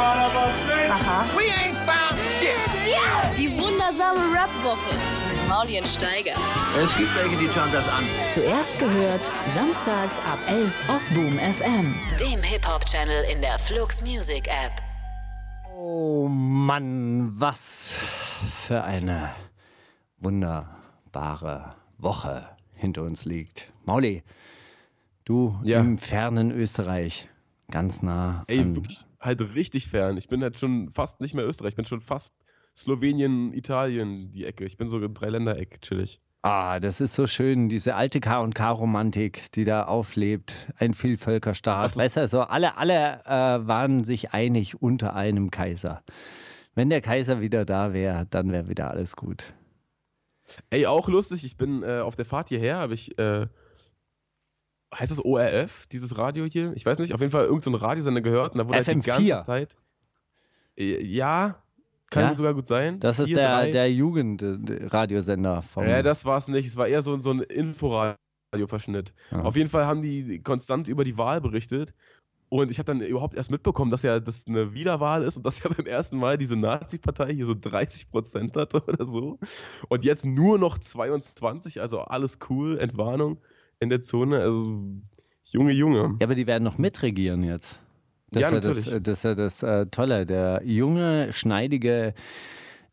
Aha. We ain't found shit. Die wundersame Rap-Woche mit Maulien Steiger. Es gibt welche, die schauen das an. Zuerst gehört, samstags ab 11 auf Boom FM. Dem Hip-Hop-Channel in der Flux Music App. Oh Mann, was für eine wunderbare Woche hinter uns liegt. Mauli, du Ja. im fernen Österreich, ganz nah Ey, an wirklich halt richtig fern. Ich bin halt schon fast nicht mehr Österreich. Ich bin schon fast Slowenien, Italien, die Ecke. Ich bin so ein Dreiländereck, chillig. Ah, das ist so schön, diese alte K&K-Romantik, die da auflebt. Ein Vielvölkerstaat. Weißt du, also alle, alle äh, waren sich einig unter einem Kaiser. Wenn der Kaiser wieder da wäre, dann wäre wieder alles gut. Ey, auch lustig, ich bin äh, auf der Fahrt hierher, habe ich, äh, heißt das ORF, dieses Radio hier? Ich weiß nicht, auf jeden Fall irgendein so Radiosender gehört und da wurde halt die FM4. ganze Zeit. Äh, ja, kann Ja? sogar gut sein. Das ist Vier, der, drei. der Jugendradiosender vom. Ja, das war es nicht. Es war eher so, so ein Inforadio-Verschnitt. Ja. Auf jeden Fall haben die konstant über die Wahl berichtet. Und ich habe dann überhaupt erst mitbekommen, dass ja das eine Wiederwahl ist und dass ja beim ersten Mal diese Nazi-Partei hier so 30 Prozent hatte oder so. Und jetzt nur noch 22, also alles cool, Entwarnung in der Zone. Also, Junge, Junge. Ja, aber die werden noch mitregieren jetzt. Das Ja, ist ja das, das, ist ja das äh, Tolle. Der junge, schneidige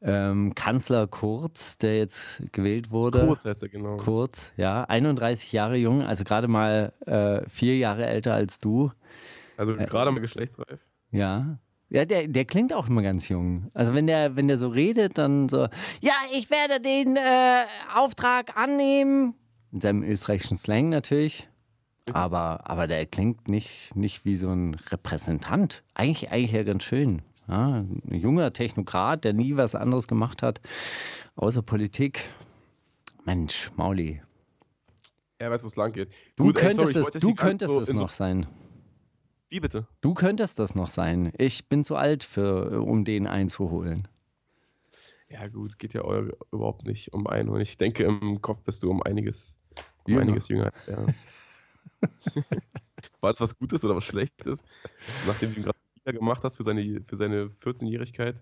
ähm, Kanzler Kurz, der jetzt gewählt wurde. Kurz heißt er genau. Kurz, ja, 31 Jahre jung, also gerade mal äh, vier Jahre älter als du. Also Äh, gerade mal geschlechtsreif. Ja. Ja, der, der klingt auch immer ganz jung. Also wenn der, wenn der so redet, dann so, ja, ich werde den äh, Auftrag annehmen. In seinem österreichischen Slang natürlich. Aber, aber der klingt nicht, nicht wie so ein Repräsentant. Eigentlich, eigentlich ja ganz schön. Ja, ein junger Technokrat, der nie was anderes gemacht hat, außer Politik. Mensch, Mauli. Er weiß, wo es lang geht. Du Gut, ey, sorry, könntest es, du könntest so es in so- noch sein. Wie bitte? Du könntest das noch sein. Ich bin zu alt, für, um den einzuholen. Ja, gut, geht ja überhaupt nicht um einen. Und ich denke, im Kopf bist du um einiges, um Jünger. einiges jünger. Ja. War das was Gutes oder was Schlechtes? Nachdem du ihn gerade wieder gemacht hast für seine, für seine 14-Jährigkeit.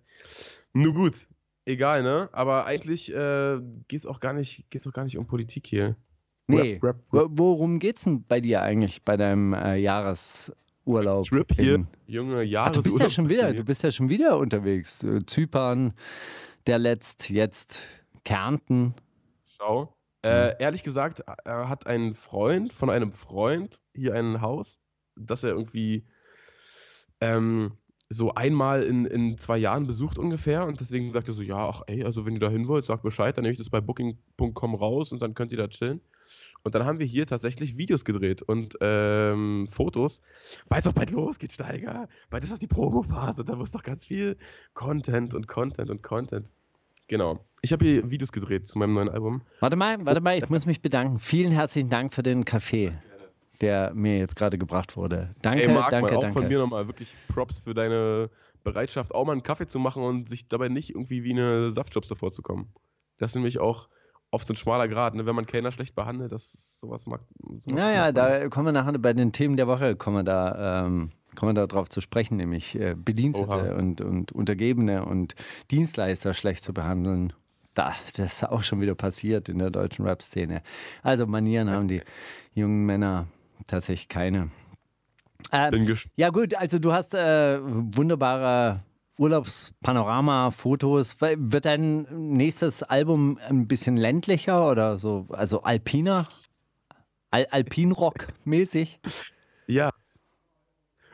Nur gut, egal, ne? Aber eigentlich äh, geht es auch, gar nicht- geht's auch gar nicht um Politik hier. Nee. Rap, Rap, Wo- Worum geht's denn bei dir eigentlich bei deinem äh, Jahresurlaub? Trip hier, junge Ach, Jahre. du bist ja schon wieder, du bist ja schon wieder unterwegs. Zypern, der letzt, jetzt Kärnten. Schau. Äh, ehrlich gesagt, er hat ein Freund von einem Freund hier ein Haus, das er irgendwie ähm, so einmal in, in zwei Jahren besucht ungefähr. Und deswegen sagt er so, ja, ach ey, also wenn ihr da hin wollt, sagt Bescheid, dann nehme ich das bei booking.com raus und dann könnt ihr da chillen. Und dann haben wir hier tatsächlich Videos gedreht und ähm, Fotos, weil es auch bald losgeht, Steiger. Bald ist doch die Promophase, da muss doch ganz viel Content und Content und Content. Genau. Ich habe hier Videos gedreht zu meinem neuen Album. Warte mal, warte mal, ich muss mich bedanken. Vielen herzlichen Dank für den Kaffee, der mir jetzt gerade gebracht wurde. Danke, Ey, Marc, danke, Mann, auch danke. von mir nochmal wirklich Props für deine Bereitschaft, auch mal einen Kaffee zu machen und sich dabei nicht irgendwie wie eine Saftjobs vorzukommen. Das ist nämlich auch oft so ein schmaler Grad, ne? wenn man Kellner schlecht behandelt, das ist sowas mag. Sowas Naja, da kommen wir nachher bei den Themen der Woche, kommen wir da, ähm, kommen wir da drauf zu sprechen, nämlich äh, Bedienstete Oha. und, und Untergebene und Dienstleister schlecht zu behandeln. Da, das ist auch schon wieder passiert in der deutschen Rap-Szene. Also Manieren haben die jungen Männer tatsächlich keine. Ähm, ja gut, also du hast äh, wunderbare Urlaubspanorama, Fotos. Wird dein nächstes Album ein bisschen ländlicher oder so, also alpiner? Al Alpinrock-mäßig? ja.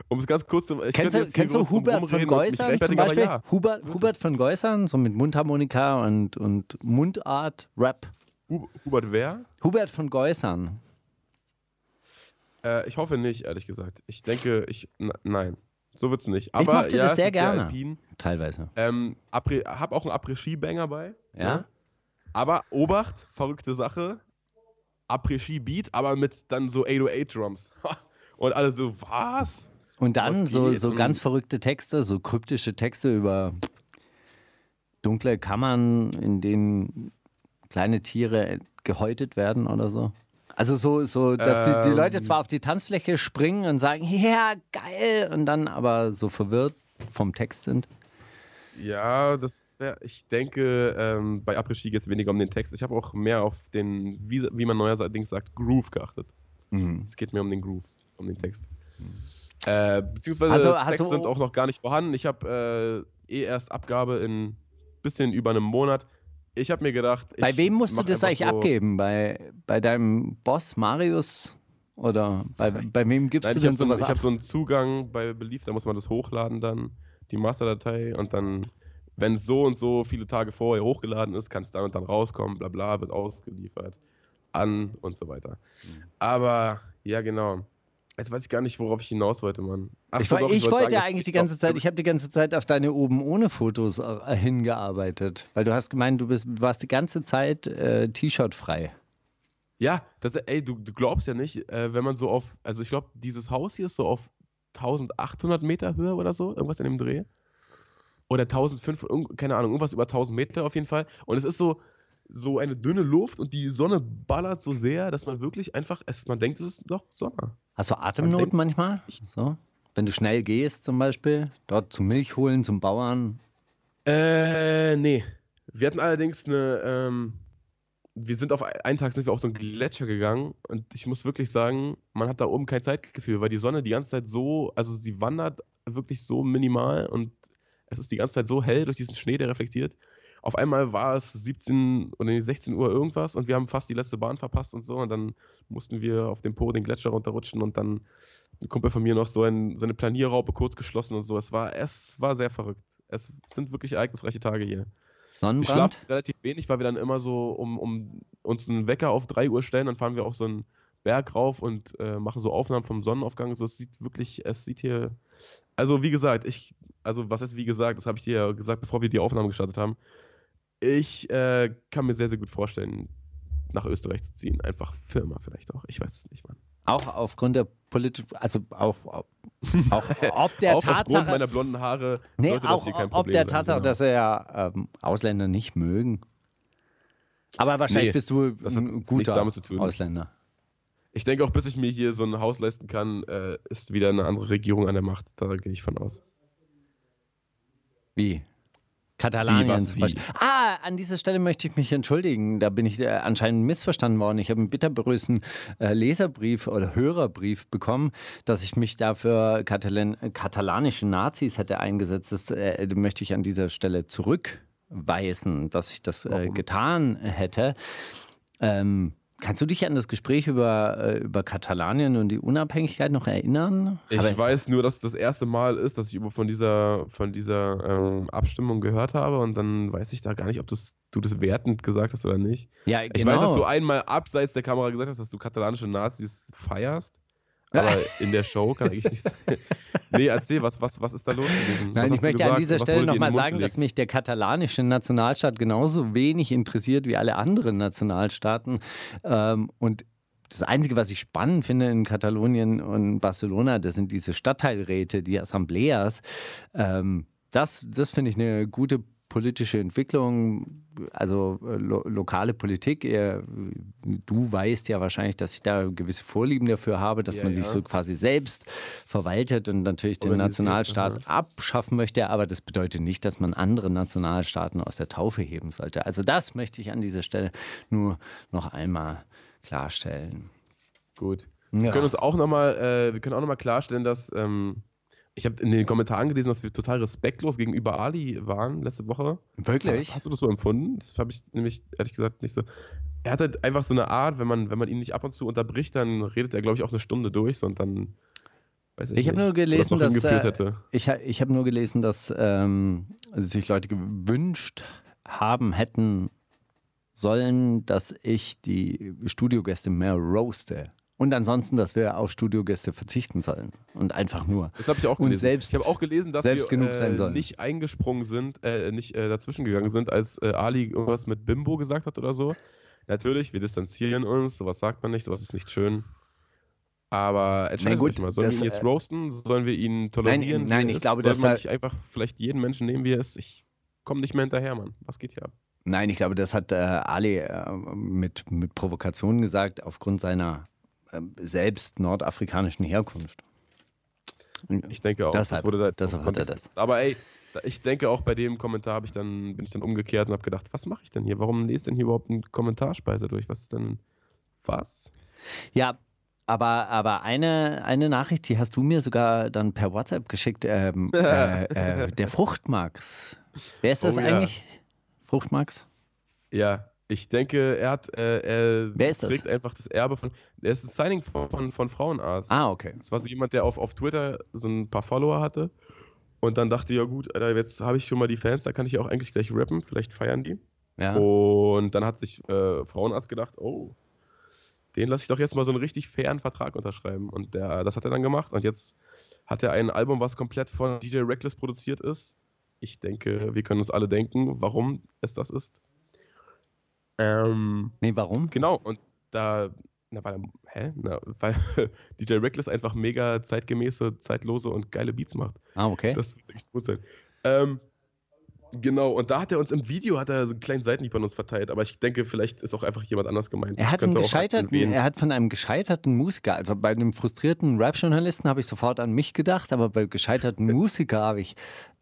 Um es ganz kurz zu. Kennst du, kennst du Hubert von Geusern zum Beispiel? Ja. Hubert, Hubert von Geusern, so mit Mundharmonika und, und Mundart, Rap. Hu- Hubert wer? Hubert von Geusern. Äh, ich hoffe nicht, ehrlich gesagt. Ich denke, ich. Nein. So wird's nicht. Aber mochte ja, das es sehr ja gerne. Alpin. Teilweise. Ähm, hab auch einen Après-Ski-Banger bei. Ja? ne? Aber Obacht, verrückte Sache. Après-Ski-Beat, aber mit dann so 808-Drums. Und alle so, was? Und dann Was so, so Und- ganz verrückte Texte, so kryptische Texte über dunkle Kammern, in denen kleine Tiere gehäutet werden oder so. Also so, so dass die, die Leute Ähm. zwar auf die Tanzfläche springen und sagen, ja, geil, und dann aber so verwirrt vom Text sind? Ja, das wäre, ich denke, ähm, bei Après-Ski geht es weniger um den Text. Ich habe auch mehr auf den, wie, wie man neuerdings sagt, Groove geachtet. Mhm. Es geht mehr um den Groove, um den Text. Äh, beziehungsweise Also, Texte du- sind auch noch gar nicht vorhanden. Ich habe äh, eh erst Abgabe in bisschen über einem Monat. Ich habe mir gedacht, Bei wem musst du das eigentlich so- abgeben? Bei, bei deinem Boss Marius? Oder bei, bei wem gibst Nein, du ich denn habe so, sowas ich hab ab? so einen Zugang bei Belief, da muss man das hochladen dann, die Masterdatei und dann, wenn es so und so viele Tage vorher hochgeladen ist, kann es dann und dann rauskommen, bla bla, wird ausgeliefert, an und so weiter. Mhm. Aber, ja genau. Jetzt weiß ich gar nicht, worauf ich hinaus wollte, Mann. Ach Ich, woll- doch, ich wollte sagen, eigentlich die ganze ich Zeit, ich habe die ganze Zeit auf deine oben ohne Fotos äh, hingearbeitet, weil du hast gemeint, du bist, warst die ganze Zeit äh, T-Shirt frei. Ja, das, ey, du, du glaubst ja nicht, äh, wenn man so auf, also ich glaube, dieses Haus hier ist so auf 1800 Meter Höhe oder so, irgendwas in dem Dreh. Oder 1500, irgend- keine Ahnung, irgendwas über 1000 Meter auf jeden Fall. Und es ist so, so eine dünne Luft und die Sonne ballert so sehr, dass man wirklich einfach, es, man denkt, es ist doch Sommer. Hast du Atemnot denkt- manchmal? So? Wenn du schnell gehst zum Beispiel, dort zum Milch holen, zum Bauern. Äh, nee. Wir hatten allerdings eine, ähm, wir sind auf einen Tag sind wir auf so einen Gletscher gegangen und ich muss wirklich sagen, man hat da oben kein Zeitgefühl, weil die Sonne die ganze Zeit so, also sie wandert wirklich so minimal und es ist die ganze Zeit so hell durch diesen Schnee, der reflektiert. Auf einmal war es 17 oder nee, 16 Uhr irgendwas und wir haben fast die letzte Bahn verpasst und so und dann mussten wir auf dem Po den Gletscher runterrutschen und dann ein Kumpel von mir noch so, ein, so eine Planierraupe kurz geschlossen und so. Es war, es war sehr verrückt. Es sind wirklich ereignisreiche Tage hier. Wir Sonnenbrand? schlafen relativ wenig, weil wir dann immer so um, um uns einen Wecker auf 3 Uhr stellen, dann fahren wir auf so einen Berg rauf und äh, machen so Aufnahmen vom Sonnenaufgang. So, es sieht wirklich, es sieht hier. Also wie gesagt, ich, also was ist wie gesagt, das habe ich dir ja gesagt, bevor wir die Aufnahmen gestartet haben. Ich äh, kann mir sehr, sehr gut vorstellen, nach Österreich zu ziehen. Einfach Firma vielleicht auch. Ich weiß es nicht, Mann. Auch aufgrund der politischen, also auch, auch ob der auch aufgrund Tatsache, meiner blonden Haare nee, auch hier kein ob der sein. Tatsache, genau. dass er ja ähm, Ausländer nicht mögen. Aber wahrscheinlich Nee, bist du ein guter. Ausländer. Ich denke auch, bis ich mir hier so ein Haus leisten kann, äh, ist wieder eine andere Regierung an der Macht. Da gehe ich von aus. Wie? Katalanien zum? Beispiel. Ah, an dieser Stelle möchte ich mich entschuldigen. Da bin ich äh, anscheinend missverstanden worden. Ich habe einen bitterberührten äh, Leserbrief oder Hörerbrief bekommen, dass ich mich dafür Katalan katalanische Nazis hätte eingesetzt. Das äh, möchte ich an dieser Stelle zurückweisen, dass ich das äh, getan hätte. Ähm, kannst du dich an das Gespräch über, äh, über Katalanien und die Unabhängigkeit noch erinnern? Ich Aber- weiß nur, dass das erste Mal ist, dass ich über von dieser, von dieser ähm, Abstimmung gehört habe und dann weiß ich da gar nicht, ob das, du das wertend gesagt hast oder nicht. ja, Ich genau. weiß, dass du einmal abseits der Kamera gesagt hast, dass du katalanische Nazis feierst. Aber in der Show kann eigentlich nicht sein. Nee, erzähl, was, was, was ist da los gewesen? Nein, was ich möchte an gesagt? dieser Was Stelle nochmal sagen, dass mich der katalanische Nationalstaat genauso wenig interessiert wie alle anderen Nationalstaaten. Ähm, und das Einzige, was ich spannend finde in Katalonien und Barcelona, das sind diese Stadtteilräte, die Assembleas. Ähm, das das finde ich eine gute politische Entwicklung, also äh, lo lokale Politik. Ihr, du weißt ja wahrscheinlich, dass ich da gewisse Vorlieben dafür habe, dass Ja, man sich ja. so quasi selbst verwaltet und natürlich den Nationalstaat abschaffen möchte. Aber das bedeutet nicht, dass man andere Nationalstaaten aus der Taufe heben sollte. Also das möchte ich an dieser Stelle nur noch einmal klarstellen. Gut. Wir können uns auch nochmal, äh, wir können auch nochmal klarstellen, dass ähm, ich habe in den Kommentaren gelesen, dass wir total respektlos gegenüber Ali waren letzte Woche. Wirklich? Hast, hast du das so empfunden? Das habe ich nämlich ehrlich gesagt nicht so. Er hat halt einfach so eine Art, wenn man, wenn man ihn nicht ab und zu unterbricht, dann redet er, glaube ich, auch eine Stunde durch, und dann weiß ich, Ich habe nicht, nur das gelesen, noch dass äh, hätte. ich, ich habe nur gelesen, dass ähm, sich Leute gewünscht haben hätten sollen, dass ich die Studiogäste mehr roaste. Und ansonsten, dass wir auf Studiogäste verzichten sollen und einfach nur. Das habe ich auch und gelesen. selbst- ich habe auch gelesen, dass wir äh, nicht eingesprungen sind, äh, nicht äh, dazwischen gegangen sind, als äh, Ali irgendwas mit Bimbo gesagt hat oder so. Natürlich, wir distanzieren uns, sowas sagt man nicht, sowas ist nicht schön. Aber entscheidet gut, euch mal, sollen das, wir ihn jetzt äh, roasten? Sollen wir ihn tolerieren? nein, er ich glaube, dass man nicht einfach vielleicht jeden Menschen nehmen, wie er ist? Ich komme nicht mehr hinterher, Mann. Was geht hier ab? Nein, ich glaube, das hat äh, Ali mit, mit Provokation gesagt, aufgrund seiner selbst nordafrikanischen Herkunft. Ich denke auch. Deshalb, wurde da deshalb hat er das. Aber ey, ich denke auch bei dem Kommentar habe ich dann, bin ich dann umgekehrt und habe gedacht, was mache ich denn hier? Warum lest denn hier überhaupt ein Kommentarspeise durch? Was ist denn. Was? Ja, aber, aber eine, eine Nachricht, die hast du mir sogar dann per WhatsApp geschickt. Ähm, äh, äh, der Fruchtmax. Wer ist das Oh ja. eigentlich? Fruchtmax? Ja, ich denke, er hat, äh, er Wer ist das? trägt einfach das Erbe von, er ist das Signing von, von, von Frauenarzt. Ah, okay. Das war so jemand, der auf, auf Twitter so ein paar Follower hatte und dann dachte, ja gut, Alter, jetzt habe ich schon mal die Fans, da kann ich ja auch eigentlich gleich rappen, vielleicht feiern die. Ja. Und dann hat sich äh, Frauenarzt gedacht, oh, den lasse ich doch jetzt mal so einen richtig fairen Vertrag unterschreiben. Und der, das hat er dann gemacht. Und jetzt hat er ein Album, was komplett von DJ Reckless produziert ist. Ich denke, wir können uns alle denken, warum es das ist. Ähm, Nee, warum? genau, und da, na, weil, hä? Na, weil DJ Reckless einfach mega zeitgemäße, zeitlose und geile Beats macht. Ah, okay. Das wird echt gut sein. Ähm, genau, und da hat er uns im Video hat er so einen kleinen Seitenhieb an uns verteilt, aber ich denke, vielleicht ist auch einfach jemand anders gemeint. Er hat, einen auch gescheiterten, er hat von einem gescheiterten Musiker, also bei einem frustrierten Rap-Journalisten habe ich sofort an mich gedacht, aber bei gescheiterten Musiker habe ich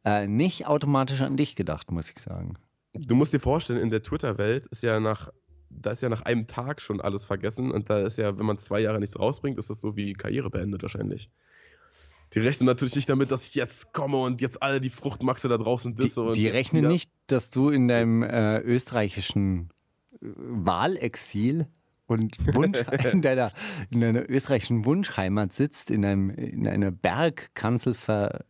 äh, nicht automatisch an dich gedacht, muss ich sagen. Du musst dir vorstellen, in der Twitter-Welt ist ja nach, da ist ja nach einem Tag schon alles vergessen und da ist ja, wenn man zwei Jahre nichts rausbringt, ist das so wie Karriere beendet wahrscheinlich. Die rechnen natürlich nicht damit, dass ich jetzt komme und jetzt alle die Fruchtmaxe da draußen Die, disse. die jetzt rechnen nicht, dass du in deinem äh, österreichischen äh, Wahlexil und Wunsch, in, deiner, in deiner österreichischen Wunschheimat sitzt, in, einem, in einer Bergkanzel ver,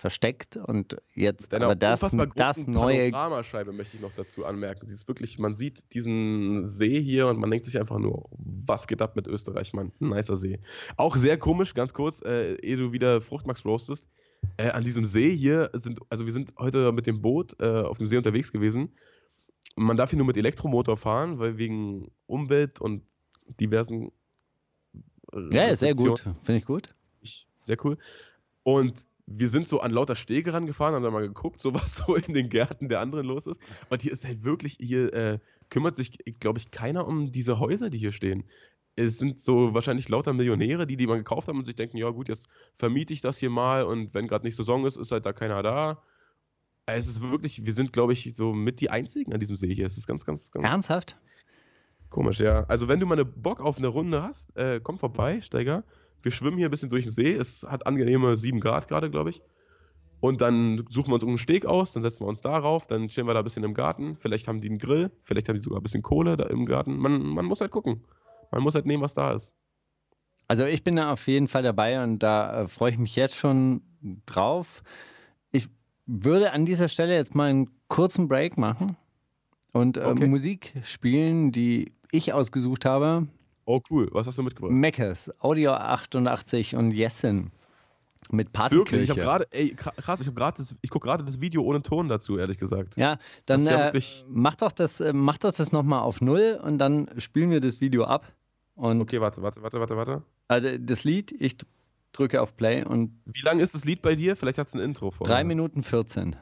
versteckt und jetzt aber das, das neue Panoramascheibe möchte ich noch dazu anmerken. Sie ist wirklich, man sieht diesen See hier und man denkt sich einfach nur, was geht ab mit Österreich, Mann? Ein nicer See. Auch sehr komisch, ganz kurz, äh, ehe du wieder Fruchtmax roastest. Äh, an diesem See hier sind, also wir sind heute mit dem Boot äh, auf dem See unterwegs gewesen. Man darf hier nur mit Elektromotor fahren, weil wegen Umwelt und diversen. Ja, sehr gut. Finde ich gut. ich, sehr cool. Und wir sind so an lauter Stege rangefahren, haben da mal geguckt, so was so in den Gärten der anderen los ist. Und hier ist halt wirklich, hier äh, kümmert sich, glaube ich, keiner um diese Häuser, die hier stehen. Es sind so wahrscheinlich lauter Millionäre, die die mal gekauft haben und sich denken, ja gut, jetzt vermiete ich das hier mal und wenn gerade nicht Saison ist, ist halt da keiner da. Es ist wirklich, wir sind, glaube ich, so mit die Einzigen an diesem See hier. Es ist ganz, ganz, ganz Ernsthaft? Komisch, ja. Also wenn du mal eine Bock auf eine Runde hast, äh, komm vorbei, Steiger. Wir schwimmen hier ein bisschen durch den See. Es hat angenehme 7 Grad gerade, glaube ich. Und dann suchen wir uns einen Steg aus, dann setzen wir uns darauf, dann chillen wir da ein bisschen im Garten. Vielleicht haben die einen Grill, vielleicht haben die sogar ein bisschen Kohle da im Garten. Man, man muss halt gucken. Man muss halt nehmen, was da ist. Also ich bin da auf jeden Fall dabei und da äh, freue ich mich jetzt schon drauf. Ich würde an dieser Stelle jetzt mal einen kurzen Break machen und äh, Okay. Musik spielen, die ich ausgesucht habe. Oh, cool. Was hast du mitgebracht? Meckes, Audio 88 und Jessen mit Wirklich, Partykirche. ich habe gerade, ey, kra- krass, ich habe gerade, das- ich gucke gerade das Video ohne Ton dazu, ehrlich gesagt. ja, dann ja äh, wirklich- mach doch das, äh, mach doch das nochmal auf Null und dann spielen wir das Video ab. Okay, warte, warte, warte, warte, warte. also das Lied, ich drücke auf Play und Wie lang ist das Lied bei dir? Vielleicht hat es ein Intro vor. 3 Minuten 14.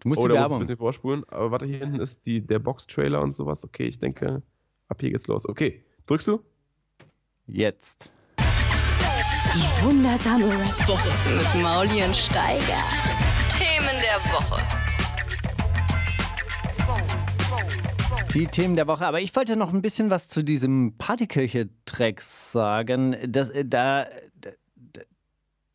Du musst Oh, die da muss ich ein Werbung. bisschen vorspulen. Aber warte, hier hinten ist die, der Box-Trailer und sowas. Okay, ich denke, ab hier geht's los. Okay, drückst du? Jetzt. Die wundersame Rap-Woche mit Mauli und Steiger. Themen der Woche. Die Themen der Woche. Aber ich wollte noch ein bisschen was zu diesem Partykirche-Track sagen. Das, äh, da,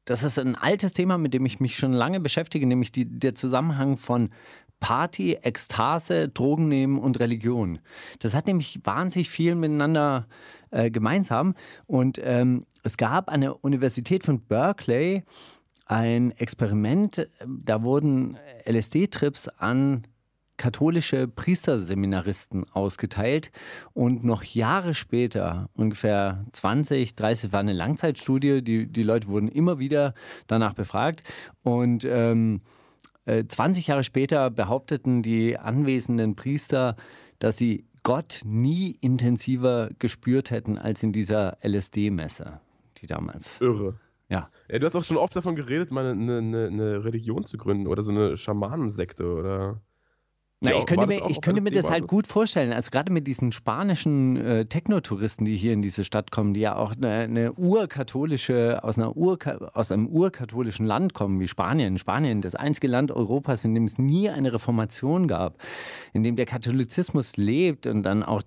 das ist ein altes Thema, mit dem ich mich schon lange beschäftige, nämlich die, der Zusammenhang von Party, Ekstase, Drogen nehmen und Religion. Das hat nämlich wahnsinnig viel miteinander äh, gemeinsam. Und ähm, es gab an der Universität von Berkeley ein Experiment, äh, da wurden LSD-Trips an katholische Priesterseminaristen ausgeteilt. Und noch Jahre später, ungefähr 20, 30, war eine Langzeitstudie, die, die Leute wurden immer wieder danach befragt. Und ähm, äh, 20 Jahre später behaupteten die anwesenden Priester, dass sie Gott nie intensiver gespürt hätten als in dieser LSD-Messe, die damals. Irre. Ja. Ja, du hast auch schon oft davon geredet, mal eine, eine, eine Religion zu gründen oder so eine Schamanensekte oder. Na, Ja, ich könnte mir, ich könnte mir das halt gut vorstellen. Also gerade mit diesen spanischen äh, Techno-Touristen, die hier in diese Stadt kommen, die ja auch eine, eine urkatholische, aus, einer Urka aus einem urkatholischen Land kommen, wie Spanien. Spanien, das einzige Land Europas, in dem es nie eine Reformation gab, in dem der Katholizismus lebt und dann auch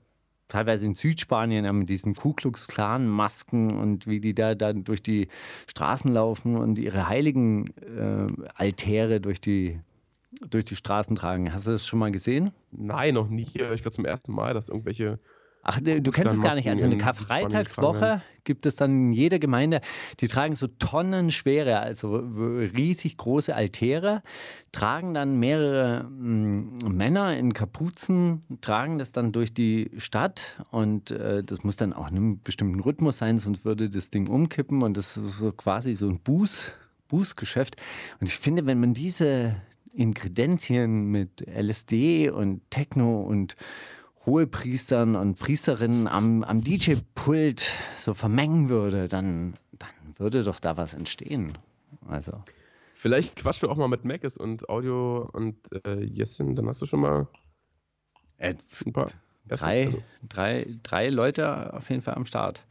teilweise in Südspanien mit diesen Ku Klux Klan Masken und wie die da dann durch die Straßen laufen und ihre heiligen äh, Altäre durch die durch die Straßen tragen. Hast du das schon mal gesehen? Nein, noch nie. Ich gerade zum ersten Mal, dass irgendwelche. Ach, du du kennst es gar nicht. Also eine Karfreitagswoche gibt es dann in jeder Gemeinde. Die tragen so tonnenschwere, also riesig große Altäre, tragen dann mehrere mm, Männer in Kapuzen, tragen das dann durch die Stadt und äh, das muss dann auch in einem bestimmten Rhythmus sein, sonst würde das Ding umkippen und das ist so quasi so ein Buß, Bußgeschäft. Und ich finde, wenn man diese Inkredenzien mit LSD und Techno und Hohepriestern und Priesterinnen am, am DJ-Pult so vermengen würde, dann, dann würde doch da was entstehen. Also, Vielleicht quatschst du auch mal mit Macis und Audio und äh, Jessin, dann hast du schon mal äh, ein paar. drei, also, drei, drei Leute auf jeden Fall am Start.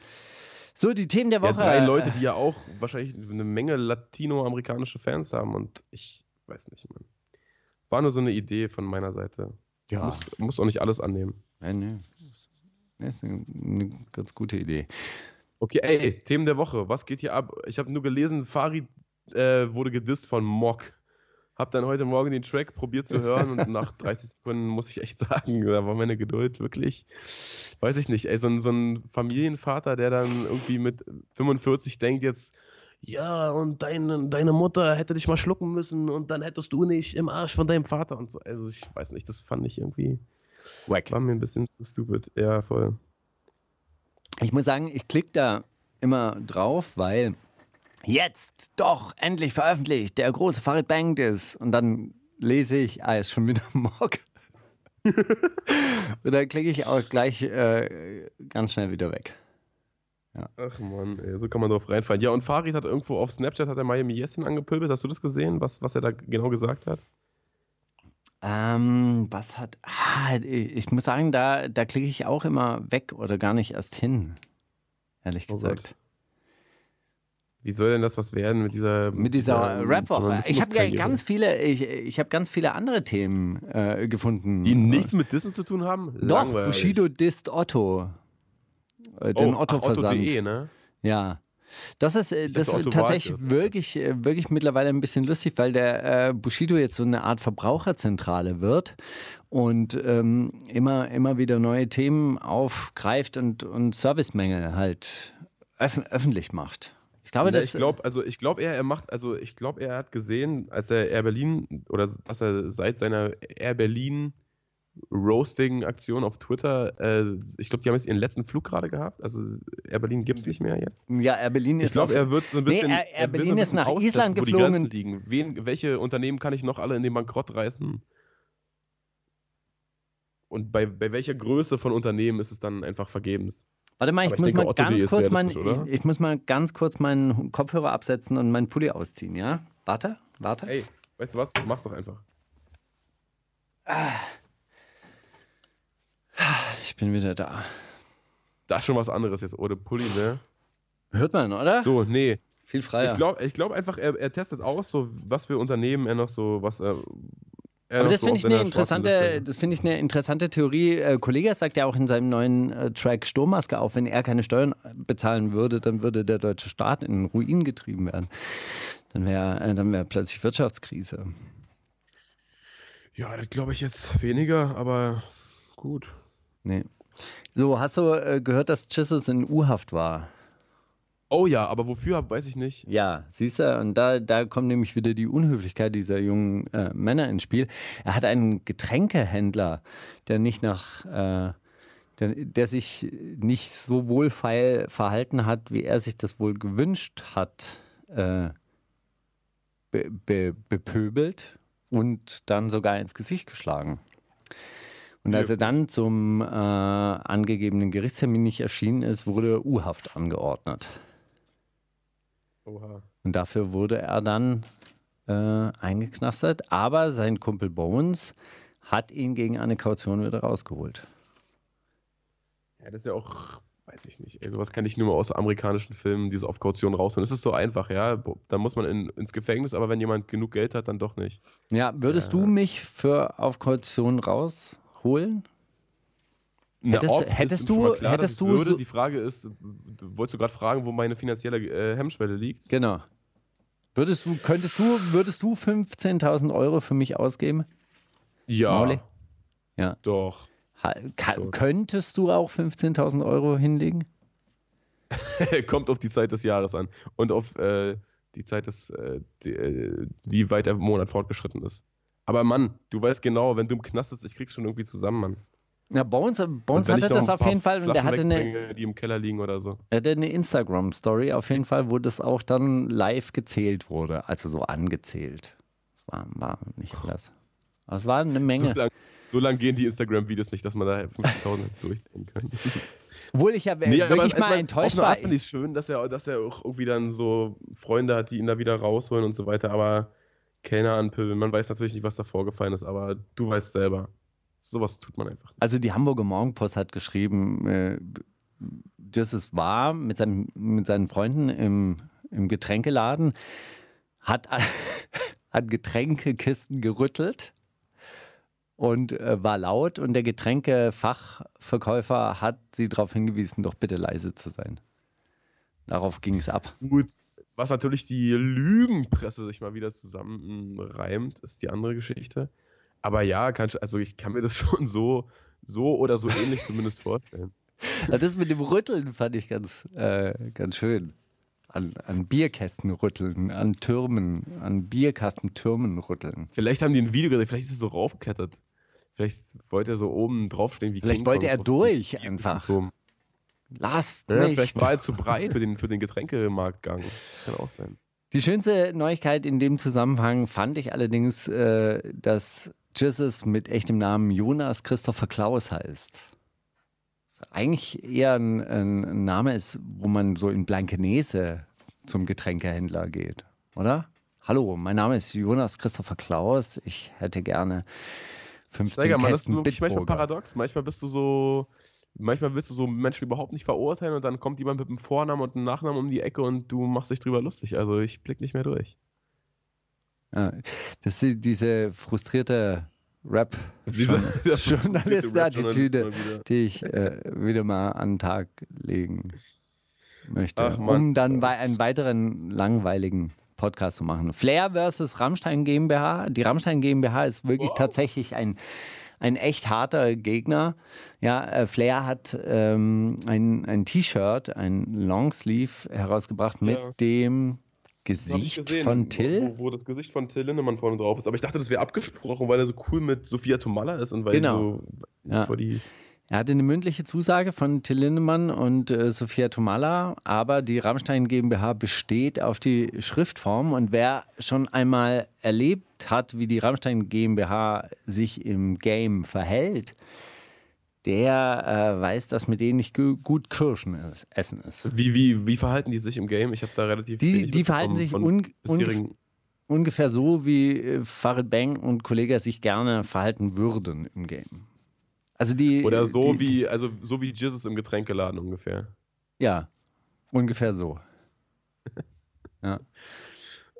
So, die Themen der ja, Woche. drei Leute, die ja auch wahrscheinlich eine Menge latinoamerikanische Fans haben und ich weiß nicht, Mann. War nur so eine Idee von meiner Seite. Ja, Muss, muss auch nicht alles annehmen. ja nee. Das ist eine, eine ganz gute Idee. Okay, ey, Themen der Woche. Was geht hier ab? Ich habe nur gelesen, Farid äh, wurde gedisst von Mock. Hab dann heute Morgen den Track probiert zu hören und nach 30 Sekunden muss ich echt sagen, da war meine Geduld wirklich, weiß ich nicht, ey, so ein, so ein Familienvater, der dann irgendwie mit 45 denkt jetzt, ja, und deine, deine Mutter hätte dich mal schlucken müssen und dann hättest du nicht im Arsch von deinem Vater und so. Also ich weiß nicht, das fand ich irgendwie, Wack. war mir ein bisschen zu stupid. Ja, voll. Ich muss sagen, ich klicke da immer drauf, weil jetzt doch endlich veröffentlicht der große Farid Bang ist. Und dann lese ich, ah, ist schon wieder Mock. Und dann klicke ich auch gleich äh, ganz schnell wieder weg. Ach man, ey, so kann man drauf reinfallen. Ja, und Farid hat irgendwo auf Snapchat hat er Miami Yessin angepöbelt. Hast du das gesehen, was, was er da genau gesagt hat? Ähm, was hat. Ah, ich muss sagen, da, da klicke ich auch immer weg oder gar nicht erst hin. Ehrlich Oh gesagt. Gott. Wie soll denn das was werden mit dieser Mit dieser Rap-Woche. Ich habe ja ganz viele, ich, ich habe ganz viele andere Themen äh, gefunden. Die nichts mit Dissen zu tun haben? Doch, Langweilig. Bushido disst Otto. Äh, den oh, Otto-Versand. Otto.de, ne? ja. Das ist, äh, Ich das dachte, tatsächlich wirklich, äh, wirklich mittlerweile ein bisschen lustig, weil der Bushido jetzt so eine Art Verbraucherzentrale wird und ähm, immer, immer wieder neue Themen aufgreift und, und Servicemängel halt öff öffentlich macht. Ich glaube, das ich glaube, also ich glaube, er, er macht, also ich glaube, er hat gesehen, als er Air Berlin oder dass er seit seiner Air Berlin Roasting-Aktion auf Twitter, äh, ich glaube, die haben jetzt ihren letzten Flug gerade gehabt. Also Air Berlin gibt es nicht mehr jetzt. ja, Air Berlin ist Ich glaube, er wird so ein Nee, bisschen. Air- Air will Berlin ist nach Island geflogen. Wen, welche Unternehmen kann ich noch alle in den Bankrott reißen? Und bei, bei welcher Größe von Unternehmen ist es dann einfach vergebens? Warte mal, ich ich muss denke, mal ganz kurz mein, ich, ich muss mal ganz kurz meinen Kopfhörer absetzen und meinen Pulli ausziehen, ja? Warte, warte. Ey, weißt du was? Mach's doch einfach. Ich bin wieder da. Da ist schon was anderes jetzt, ohne Pulli, ne? Hört man, oder? So, nee. Viel freier. Ich glaube ich glaub einfach, er, er testet aus, so was für Unternehmen er noch so, was er. er Aber das so finde ich eine interessante, das finde ich eine interessante Theorie. Äh, Kollege sagt ja auch in seinem neuen äh, Track Sturmmaske auf, wenn er keine Steuern bezahlen würde, dann würde der deutsche Staat in Ruin getrieben werden. Dann wäre äh, dann wär plötzlich Wirtschaftskrise. Ja, das glaube ich jetzt weniger, aber gut. Nee. So, hast du äh, gehört, dass Jesus in U-Haft war? Oh ja, aber wofür, weiß ich nicht. Ja, siehst du, und da, da kommt nämlich wieder die Unhöflichkeit dieser jungen äh, Männer ins Spiel. Er hat einen Getränkehändler, der nicht nach, äh, der, der sich nicht so wohlfeil verhalten hat, wie er sich das wohl gewünscht hat, äh, be, be, bepöbelt und dann sogar ins Gesicht geschlagen. Und als Ja. er dann zum äh, angegebenen Gerichtstermin nicht erschienen ist, wurde U-Haft angeordnet. Oha. Und dafür wurde er dann äh, eingeknastert. Aber sein Kumpel Bones hat ihn gegen eine Kaution wieder rausgeholt. Ja, das ist ja auch, weiß ich nicht. Ey, sowas kann ich nur mal aus amerikanischen Filmen, diese auf Kaution rausholen. Das ist so einfach, ja. Da muss man in, ins Gefängnis, aber wenn jemand genug Geld hat, dann doch nicht. Ja, würdest du mich für auf Kaution rausholen? Na, Hättest- hättest du- klar, hättest du würde. so- Die Frage ist, wolltest du gerade fragen, wo meine finanzielle äh, Hemmschwelle liegt? Genau. Würdest du, könntest du, würdest du 15.000 Euro für mich ausgeben? Ja. Mauli? Ja. Doch. Ha, ka, Schon. könntest du auch 15.000 Euro hinlegen? Kommt auf die Zeit des Jahres an. Und auf äh, die Zeit des, äh, die, äh, wie weit der Monat fortgeschritten ist. Aber Mann, du weißt genau, wenn du im Knast sitzt, ich krieg's schon irgendwie zusammen, Mann. Ja, uns wenn hatte ich das auf jeden Fall und der hatte eine, die im Keller liegen oder so. er hatte eine Instagram-Story auf jeden Fall, wo das auch dann live gezählt wurde. Also so angezählt. Das war, war nicht alles. Aber es war eine So Menge. lang, so lang gehen die Instagram-Videos nicht, dass man da 50.000 durchziehen kann. Obwohl ich ja Nee, wirklich ich mal enttäuscht war. Art finde ich es schön, dass er, dass er auch irgendwie dann so Freunde hat, die ihn da wieder rausholen und so weiter, aber Kellner anpöbeln. Man weiß natürlich nicht, was da vorgefallen ist, aber du weißt selber. Sowas tut man einfach. Also die Hamburger Morgenpost hat geschrieben, äh, Justus war mit, seinem, mit seinen Freunden im, im Getränkeladen, hat, hat Getränkekisten gerüttelt und äh, war laut und der Getränkefachverkäufer hat sie darauf hingewiesen, doch bitte leise zu sein. Darauf ging es ab. Gut, was natürlich die Lügenpresse sich mal wieder zusammenreimt, ist die andere Geschichte. Aber ja, kann, also ich kann mir das schon so, so oder so ähnlich zumindest vorstellen. Ja, Das mit dem Rütteln fand ich ganz, äh, ganz schön. An, an Bierkästen rütteln, an Türmen, an Bierkastentürmen rütteln. Vielleicht haben die ein Video gesehen, vielleicht ist er so raufgeklettert. Vielleicht wollte er so oben draufstehen wie Vielleicht King wollte Kong er durch einfach. Turm. Lasst Ja, mich. vielleicht war er zu breit für den, für den Getränkemarktgang. Das kann auch sein. Die schönste Neuigkeit in dem Zusammenhang fand ich allerdings, äh, dass Jesus mit echtem Namen Jonas Christopher Klaus heißt. Was eigentlich eher ein, ein Name ist, wo man so in Blankenese zum Getränkehändler geht, oder? Hallo, mein Name ist Jonas Christopher Klaus. Ich hätte gerne 15 Steiger, man, das ist Kästen wirklich manchmal Bitburger. paradox. Manchmal bist du so, manchmal willst du so Menschen überhaupt nicht verurteilen und dann kommt jemand mit einem Vornamen und einem Nachnamen um die Ecke und du machst dich drüber lustig. Also ich blick nicht mehr durch. Ja, das ist diese frustrierte Rap Diese- der Journalistenattitüde, Rap-Journalist mal wieder. die ich äh, wieder mal an den Tag legen möchte, Ach, um dann bei einen weiteren langweiligen Podcast zu machen. Flair versus Rammstein GmbH. Die Rammstein GmbH ist wirklich Was? tatsächlich ein, ein echt harter Gegner. Ja, äh, Flair hat ähm, ein, ein T-Shirt, ein Longsleeve herausgebracht mit Ja. dem Hab ich Gesicht gesehen, von Till. Wo, wo das Gesicht von Till Lindemann vorne drauf ist. Aber ich dachte, das wäre abgesprochen, weil er so cool mit Sophia Tomalla ist und weil Genau. so Ja. vor die. Er hatte eine mündliche Zusage von Till Lindemann und äh, Sophia Tomalla, aber die Rammstein GmbH besteht auf die Schriftform und wer schon einmal erlebt hat, wie die Rammstein GmbH sich im Game verhält, der äh, weiß, dass mit denen nicht gu- gut Kirschen ist, essen ist. Wie, wie, wie verhalten die sich im Game? Ich habe da relativ Die, die verhalten sich un, bisherigen- ungefähr so, wie äh, Farid Bang und Kollege sich gerne verhalten würden im Game. Also die, Oder so die, wie, also so wie Jesus im Getränkeladen ungefähr. Ja, ungefähr so. Ja.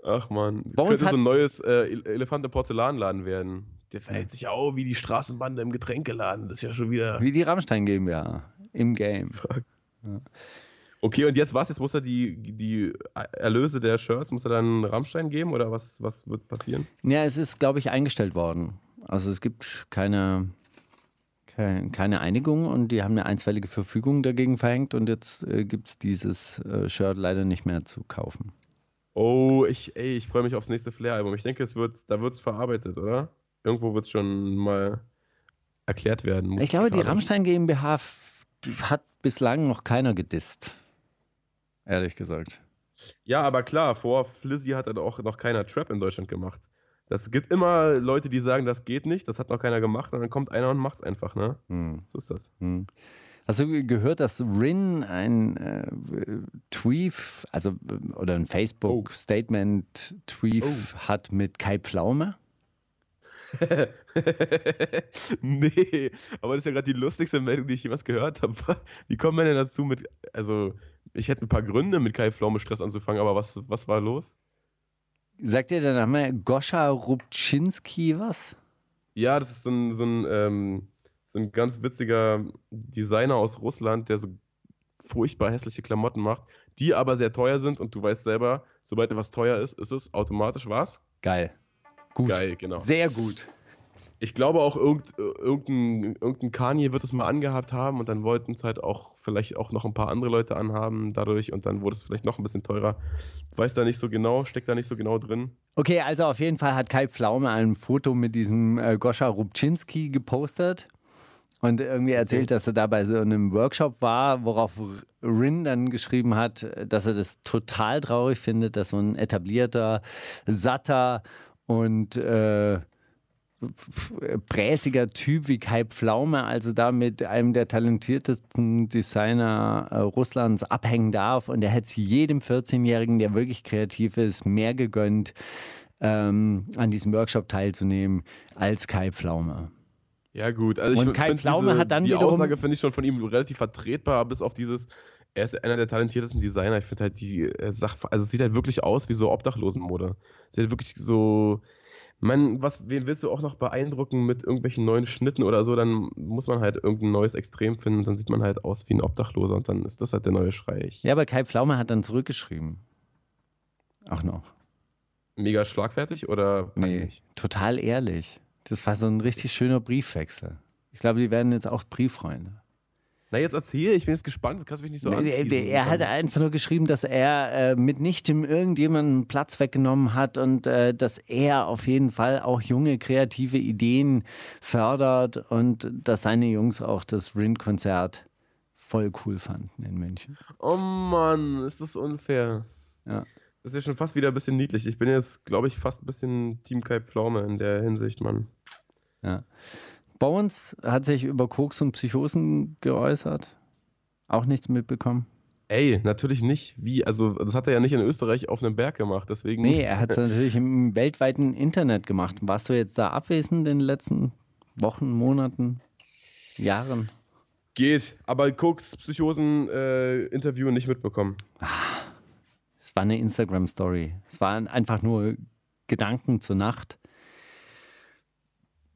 Ach man, könnte so ein neues äh, El- Elefant im Porzellanladen werden. Der verhält sich ja auch wie die Straßenbande im Getränkeladen. Das ist ja schon wieder. Wie die Rammstein GmbH im Game. Okay, und jetzt was? Jetzt muss er die, die Erlöse der Shirts, muss er dann Rammstein geben oder was, was wird passieren? Ja, es ist, glaube ich, eingestellt worden. Also es gibt keine, keine, keine Einigung und die haben eine einstweilige Verfügung dagegen verhängt und jetzt äh, gibt es dieses äh, Shirt leider nicht mehr zu kaufen. Oh, ich, ey, ich freue mich aufs nächste Flair-Album. Ich denke, es wird, da wird es verarbeitet, oder? Irgendwo wird es schon mal erklärt werden. Ich glaube, die. Rammstein GmbH hat bislang noch keiner gedisst. Ehrlich gesagt. Ja, aber klar, vor Flizzy hat dann auch noch keiner Trap in Deutschland gemacht. Das gibt immer Leute, die sagen, das geht nicht, das hat noch keiner gemacht, und dann kommt einer und macht's einfach, ne? Hm. So ist das. Hm. Hast du gehört, dass Rin ein äh, Tweet, also oder ein Facebook-Statement-Tweet Oh. hat mit Kai Pflaume? nee, aber das ist ja gerade die lustigste Meldung, die ich jemals gehört habe. Wie kommt man denn dazu mit, also ich hätte ein paar Gründe mit Kai Pflaume Stress anzufangen, aber was, was war los? Sagt ihr der Name Goscha Rubczynski was? Ja, das ist so ein, so ein, ähm, so ein ganz witziger Designer aus Russland, der so furchtbar hässliche Klamotten macht, die aber sehr teuer sind und du weißt selber, sobald etwas teuer ist, ist es automatisch was? Geil. Gut. Geil, genau. Sehr gut. Ich glaube auch, irgend, irgendein, irgendein Kanye wird es mal angehabt haben und dann wollten es halt auch vielleicht auch noch ein paar andere Leute anhaben dadurch und dann wurde es vielleicht noch ein bisschen teurer. Weiß da nicht so genau, steckt da nicht so genau drin. Okay, also auf jeden Fall hat Kai Pflaume ein Foto mit diesem äh, Goscha Rubczynski gepostet und irgendwie erzählt, okay. dass er da bei so einem Workshop war, worauf Rin dann geschrieben hat, dass er das total traurig findet, dass so ein etablierter, satter und äh, präsiger Typ wie Kai Pflaume, also da mit einem der talentiertesten Designer äh, Russlands abhängen darf. Und er hätte es jedem 14-Jährigen, der wirklich kreativ ist, mehr gegönnt, ähm, an diesem Workshop teilzunehmen als Kai Pflaume. Ja, gut. Also und Kai Pflaume diese, hat dann Die wiederum, Aussage finde ich schon von ihm relativ vertretbar, bis auf dieses, er ist einer der talentiertesten Designer. Ich finde halt die Sache, also es sieht halt wirklich aus wie so Obdachlosenmode. Es sieht halt wirklich so man, was, wen willst du auch noch beeindrucken mit irgendwelchen neuen Schnitten oder so, dann muss man halt irgendein neues Extrem finden, dann sieht man halt aus wie ein Obdachloser und dann ist das halt der neue Schrei. Ja, aber Kai Pflaume hat dann zurückgeschrieben. Auch noch. Mega schlagfertig oder? Nee, total ehrlich. Das war so ein richtig schöner Briefwechsel. Ich glaube, die werden jetzt auch Brieffreunde. Na, jetzt erzähl, ich bin jetzt gespannt, das kannst du mich nicht so nee, Er, er hat einfach nur geschrieben, dass er äh, mitnichtem irgendjemanden Platz weggenommen hat und äh, dass er auf jeden Fall auch junge, kreative Ideen fördert und dass seine Jungs auch das Rin-Konzert voll cool fanden in München. Oh Mann, ist das unfair. Ja. Das ist ja schon fast wieder ein bisschen niedlich. Ich bin jetzt, glaube ich, fast ein bisschen Team Kai Pflaume in der Hinsicht, Mann. Ja. Bones hat sich über Koks und Psychosen geäußert. Auch nichts mitbekommen. Ey, natürlich nicht. Wie? Also, das hat er ja nicht in Österreich auf einem Berg gemacht, deswegen. Nee, er hat es natürlich im weltweiten Internet gemacht. Warst du jetzt da abwesend in den letzten Wochen, Monaten, Jahren? Geht, aber Koks Psychosen-Interview äh, nicht mitbekommen. Es war eine Instagram-Story. Es waren einfach nur Gedanken zur Nacht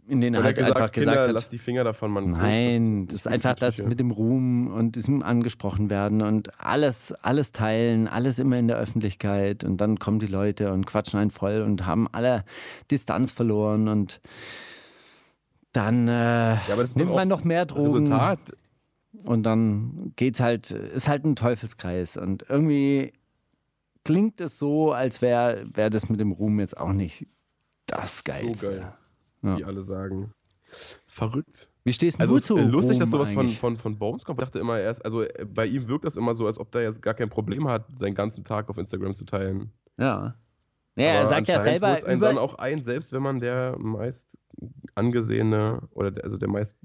in denen er halt gesagt, einfach Kinder, gesagt hat, lass die Finger davon, man. Nein, das ist einfach das mit dem Ruhm und diesem angesprochen werden und alles, alles teilen, alles immer in der Öffentlichkeit und dann kommen die Leute und quatschen einen voll und haben alle Distanz verloren und dann äh, ja, nimmt man noch mehr Drogen. Resultat. Und dann geht's halt, ist halt ein Teufelskreis und irgendwie klingt es so, als wäre wär das mit dem Ruhm jetzt auch nicht das Geilste. So geil ja. wie alle sagen. Verrückt. Wie stehst also du zu? Lustig, dass sowas von, von, von Bones kommt. Ich dachte immer erst, also äh, bei ihm wirkt das immer so, als ob der jetzt gar kein Problem hat, seinen ganzen Tag auf Instagram zu teilen. Ja. Ja, er sagt ja selber. Es einen dann auch ein, selbst wenn man der meist angesehene oder der, also der meist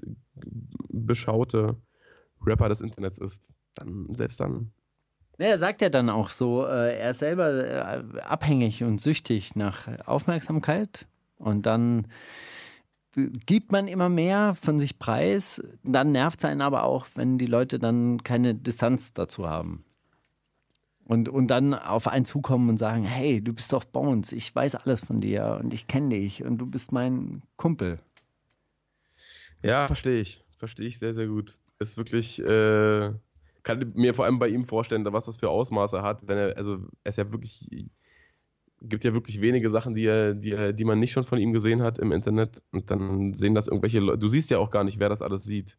beschaute Rapper des Internets ist, dann selbst dann. Ja, er sagt ja dann auch so, äh, er ist selber äh, abhängig und süchtig nach Aufmerksamkeit und dann gibt man immer mehr von sich preis. Dann nervt es einen aber auch, wenn die Leute dann keine Distanz dazu haben. Und, und dann auf einen zukommen und sagen, hey, du bist doch Bones, ich weiß alles von dir und ich kenne dich und du bist mein Kumpel. Ja, verstehe ich. Verstehe ich sehr, sehr gut. Ist wirklich, äh, kann mir vor allem bei ihm vorstellen, was das für Ausmaße hat, wenn er, also er ist ja wirklich gibt ja wirklich wenige Sachen, die, er, die, die man nicht schon von ihm gesehen hat im Internet. Und dann sehen das irgendwelche Leute. Du siehst ja auch gar nicht, wer das alles sieht.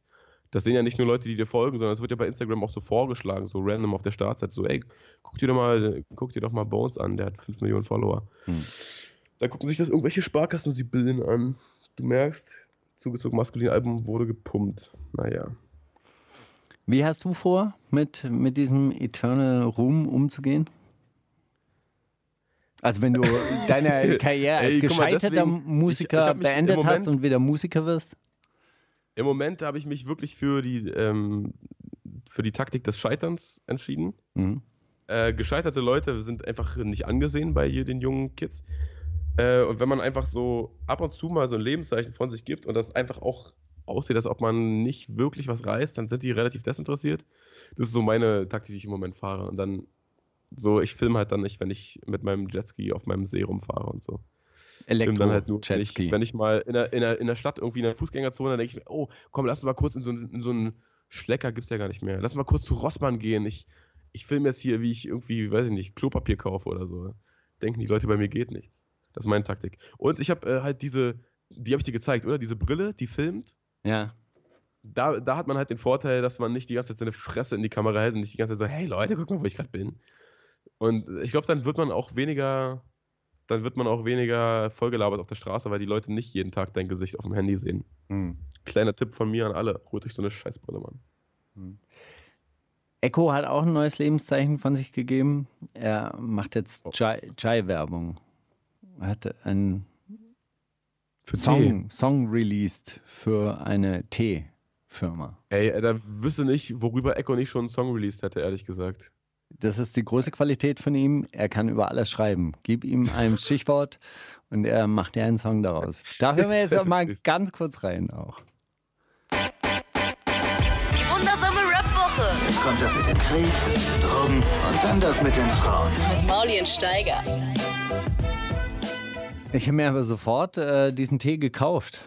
Das sehen ja nicht nur Leute, die dir folgen, sondern es wird ja bei Instagram auch so vorgeschlagen, so random auf der Startseite. So, ey, guck dir doch mal, guck dir doch mal Bones an, der hat 5 Millionen Follower. Hm. Da gucken sich das irgendwelche Sparkassen sie bilden an. Du merkst, zugezogen maskulin Album wurde gepumpt. Naja. Wie hast du vor, mit, mit diesem Eternal Room umzugehen? Also wenn du deine Karriere als Ey, gescheiterter mal, deswegen, Musiker ich, beendet Moment, hast und wieder Musiker wirst? Im Moment habe ich mich wirklich für die, ähm, für die Taktik des Scheiterns entschieden. Mhm. Äh, gescheiterte Leute sind einfach nicht angesehen bei den jungen Kids. Äh, und wenn man einfach so ab und zu mal so ein Lebenszeichen von sich gibt und das einfach auch aussieht, als ob man nicht wirklich was reißt, dann sind die relativ desinteressiert. Das ist so meine Taktik, die ich im Moment fahre. Und dann so, ich filme halt dann nicht, wenn ich mit meinem Jetski auf meinem See rumfahre und so. Film dann halt nur, wenn ich, wenn ich mal in der, in, der, in der Stadt irgendwie in der Fußgängerzone, dann denke ich mir, oh, komm, lass uns mal kurz in so, einen- in so einen Schlecker, gibt's ja gar nicht mehr. Lass mal kurz zu Rossmann gehen. Ich, ich filme jetzt hier, wie ich irgendwie, weiß ich nicht, Klopapier kaufe oder so. Denken die Leute, bei mir geht nichts. Das ist meine Taktik. Und ich habe äh, halt diese, die habe ich dir gezeigt, oder? Diese Brille, die filmt. Ja. Da, da hat man halt den Vorteil, dass man nicht die ganze Zeit seine Fresse in die Kamera hält und nicht die ganze Zeit so, hey Leute, guck mal, wo ich gerade bin. Und ich glaube, dann wird man auch weniger, dann wird man auch weniger vollgelabert auf der Straße, weil die Leute nicht jeden Tag dein Gesicht auf dem Handy sehen. Hm. Kleiner Tipp von mir an alle, holt euch so eine Scheißbrille, Mann. Echo hat auch ein neues Lebenszeichen von sich gegeben. Er macht Oh. jetzt Chai- Chai-Werbung. Er hat einen Für Song, Song released für eine Teefirma. Ey, da wüsste nicht, worüber Echo nicht schon einen Song released hätte, ehrlich gesagt. Das ist die große Qualität von ihm. Er kann über alles schreiben. Gib ihm ein Stichwort und er macht dir einen Song daraus. Da hören wir jetzt auch mal ganz kurz rein auch. Die wundersame Rap-Woche Jetzt kommt das mit dem Krieg, Drogen und dann das mit den Frauen. mit Mauli und Steiger. Ich habe mir aber sofort äh, diesen Tee gekauft.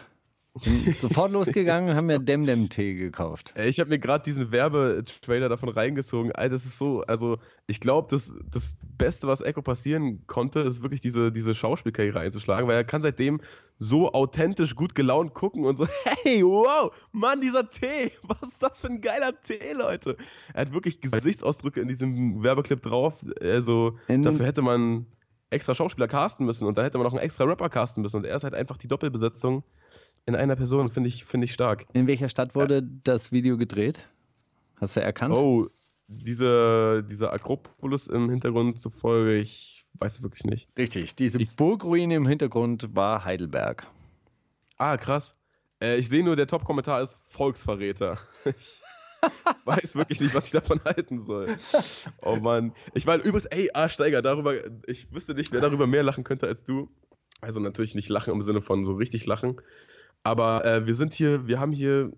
Bin sofort losgegangen und habe mir Dem Dem Tee gekauft. Ich habe mir gerade diesen Werbetrailer davon reingezogen. Alter, das ist so, also ich glaube, das, das Beste, was Echo passieren konnte, ist wirklich diese, diese Schauspielkarriere einzuschlagen, weil er kann seitdem so authentisch gut gelaunt gucken und so, hey, wow, Mann, dieser Tee, was ist das für ein geiler Tee, Leute? Er hat wirklich Gesichtsausdrücke in diesem Werbeclip drauf. Also In- dafür hätte man extra Schauspieler casten müssen und dann hätte man noch einen extra Rapper casten müssen und er ist halt einfach die Doppelbesetzung in einer Person, finde ich, finde ich stark. In welcher Stadt wurde das Video gedreht? Hast du erkannt? Oh, diese, dieser Akropolis im Hintergrund zufolge, ich weiß es wirklich nicht. Richtig, diese Ich- Burgruine im Hintergrund war Heidelberg. Ah, krass. Äh, ich sehe nur, der Top-Kommentar ist Volksverräter. Ich weiß wirklich nicht, was ich davon halten soll. Oh Mann. Ich war übrigens, ey, A-Steiger, darüber, ich wüsste nicht, wer darüber mehr lachen könnte als du. Also natürlich nicht lachen im Sinne von so richtig lachen. Aber äh, wir sind hier, wir haben hier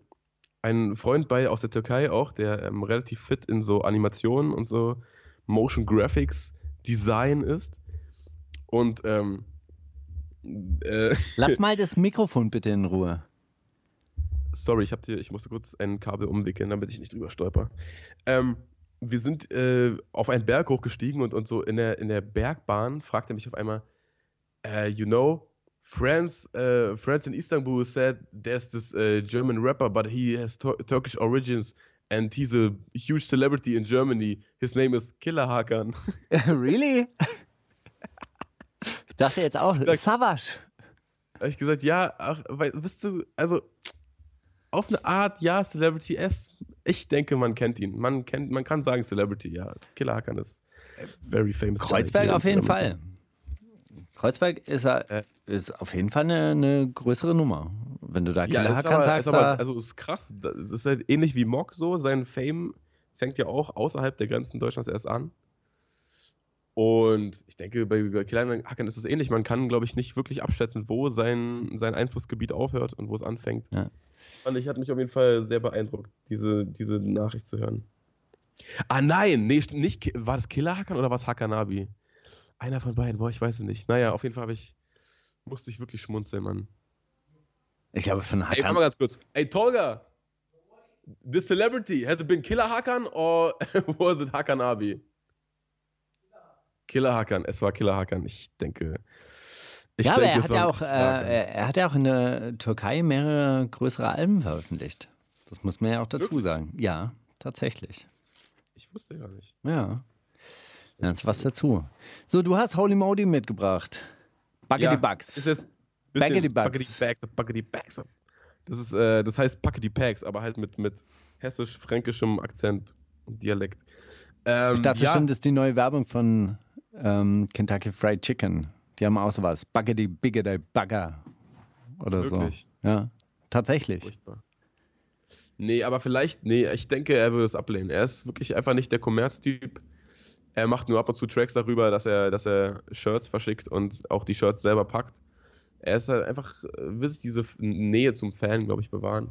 einen Freund bei aus der Türkei auch, der ähm, relativ fit in so Animationen und so Motion Graphics Design ist. Und ähm, äh, Lass mal das Mikrofon bitte in Ruhe. Sorry, ich, hab dir, ich musste kurz ein Kabel umwickeln, damit ich nicht drüber stolper. Ähm, wir sind äh, auf einen Berg hochgestiegen und, und so in der, in der Bergbahn fragte er mich auf einmal, äh, you know, friends, uh, friends in Istanbul said there's this uh, German rapper, but he has Tur Turkish origins and he's a huge celebrity in Germany. His name is Killer Hakan. really? Ich dachte jetzt auch, Sag- Savage. Habe ich gesagt, ja, ach, weil, bist du, also auf eine Art, ja, Celebrity S. Ich denke, man kennt ihn. Man kennt, man kann sagen Celebrity, ja. Killer Hakan ist very famous. Kreuzberg auf jeden. Fall. Kreuzberg ist, Äh. ist auf jeden Fall eine, eine größere Nummer. Wenn du da Ja, Killer ist Hakan aber, sagst, ist aber, also ist krass. Das ist halt ähnlich wie Mock so. Sein Fame fängt ja auch außerhalb der Grenzen Deutschlands erst an. Und ich denke, bei Killer ist es ähnlich. Man kann, glaube ich, nicht wirklich abschätzen, wo sein, sein Einflussgebiet aufhört und wo es anfängt. Ja. Und ich hat mich auf jeden Fall sehr beeindruckt, diese, diese Nachricht zu hören. Ah nein, nee, nicht, war das Killer Hakan oder war es Hakanabi? Einer von beiden, boah, ich weiß es nicht. Naja, auf jeden Fall ich, musste ich wirklich schmunzeln, Mann. ich glaube von Ey, warte Hakan. mal ganz kurz. Ey, Tolga, the celebrity, has it been Killer Hakan or was it Hakan Abi? Killer Hakan, es war Killer Hakan, ich denke. Ich ja, aber denke, er es hat ja auch, äh, Hakan. er er hat ja auch in der Türkei mehrere größere Alben veröffentlicht. Das muss man ja auch dazu Wirklich? sagen. Ja, tatsächlich. Ich wusste gar nicht. Ja. Da ist was dazu. So, du hast Holy Modi mitgebracht. Buggedy Bugs. Ist jetzt Baggedy Bugs. Buggedy Bags, Buggedy Bags. Das, ist, äh, das heißt Buggedy Bags, aber halt mit, mit hessisch-fränkischem Akzent und Dialekt. Ähm, Ich dachte ja, schon, das ist die neue Werbung von ähm, Kentucky Fried Chicken. Die haben auch sowas. Buggedy Biggedy Bugger. Oder Wirklich? so. Ja, tatsächlich. Furchtbar. Nee, aber vielleicht, nee, ich denke, er würde es ablehnen. Er ist wirklich einfach nicht der Kommerztyp. Er macht nur ab und zu Tracks darüber, dass er, dass er Shirts verschickt und auch die Shirts selber packt. Er ist halt einfach, äh, will sich diese Nähe zum Fan, glaube ich, bewahren.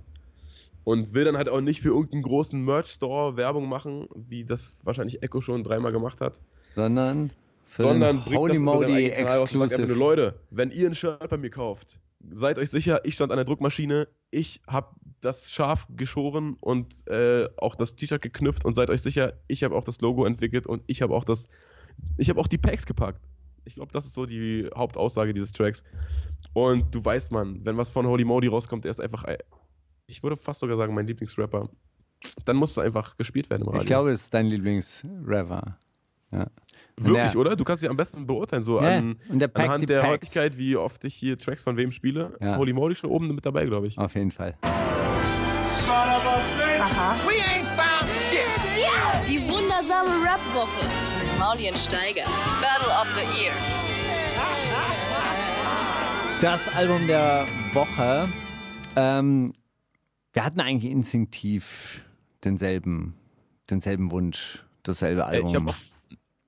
Und will dann halt auch nicht für irgendeinen großen Merch-Store Werbung machen, wie das wahrscheinlich Echo schon dreimal gemacht hat. Sondern sondern den Holy bringt das einfach Exclusive. Leute, wenn ihr ein Shirt bei mir kauft, seid euch sicher, ich stand an der Druckmaschine, ich habe das scharf geschoren und äh, auch das T-Shirt geknüpft und seid euch sicher, ich habe auch das Logo entwickelt und ich habe auch das, ich habe auch die Packs gepackt. Ich glaube, das ist so die Hauptaussage dieses Tracks. Und du weißt, man, wenn was von Holy Modi rauskommt, der ist einfach, äh, ich würde fast sogar sagen, mein Lieblingsrapper. Dann muss er einfach gespielt werden im Radio. Ich glaube, es ist dein Lieblingsrapper. Ja. Wirklich, der- oder? Du kannst sie am besten beurteilen, so Ja, an, packt anhand der Packs. Häufigkeit, wie oft ich hier Tracks von wem spiele. Ja. Holy Moly schon oben mit dabei, glaube ich. Auf jeden Fall. Die wundersame Rap-Woche mit Mauli und Steiger. Battle of the Year. Das Album der Woche. Ähm, wir hatten eigentlich instinktiv denselben, denselben Wunsch, dasselbe Album. ich habe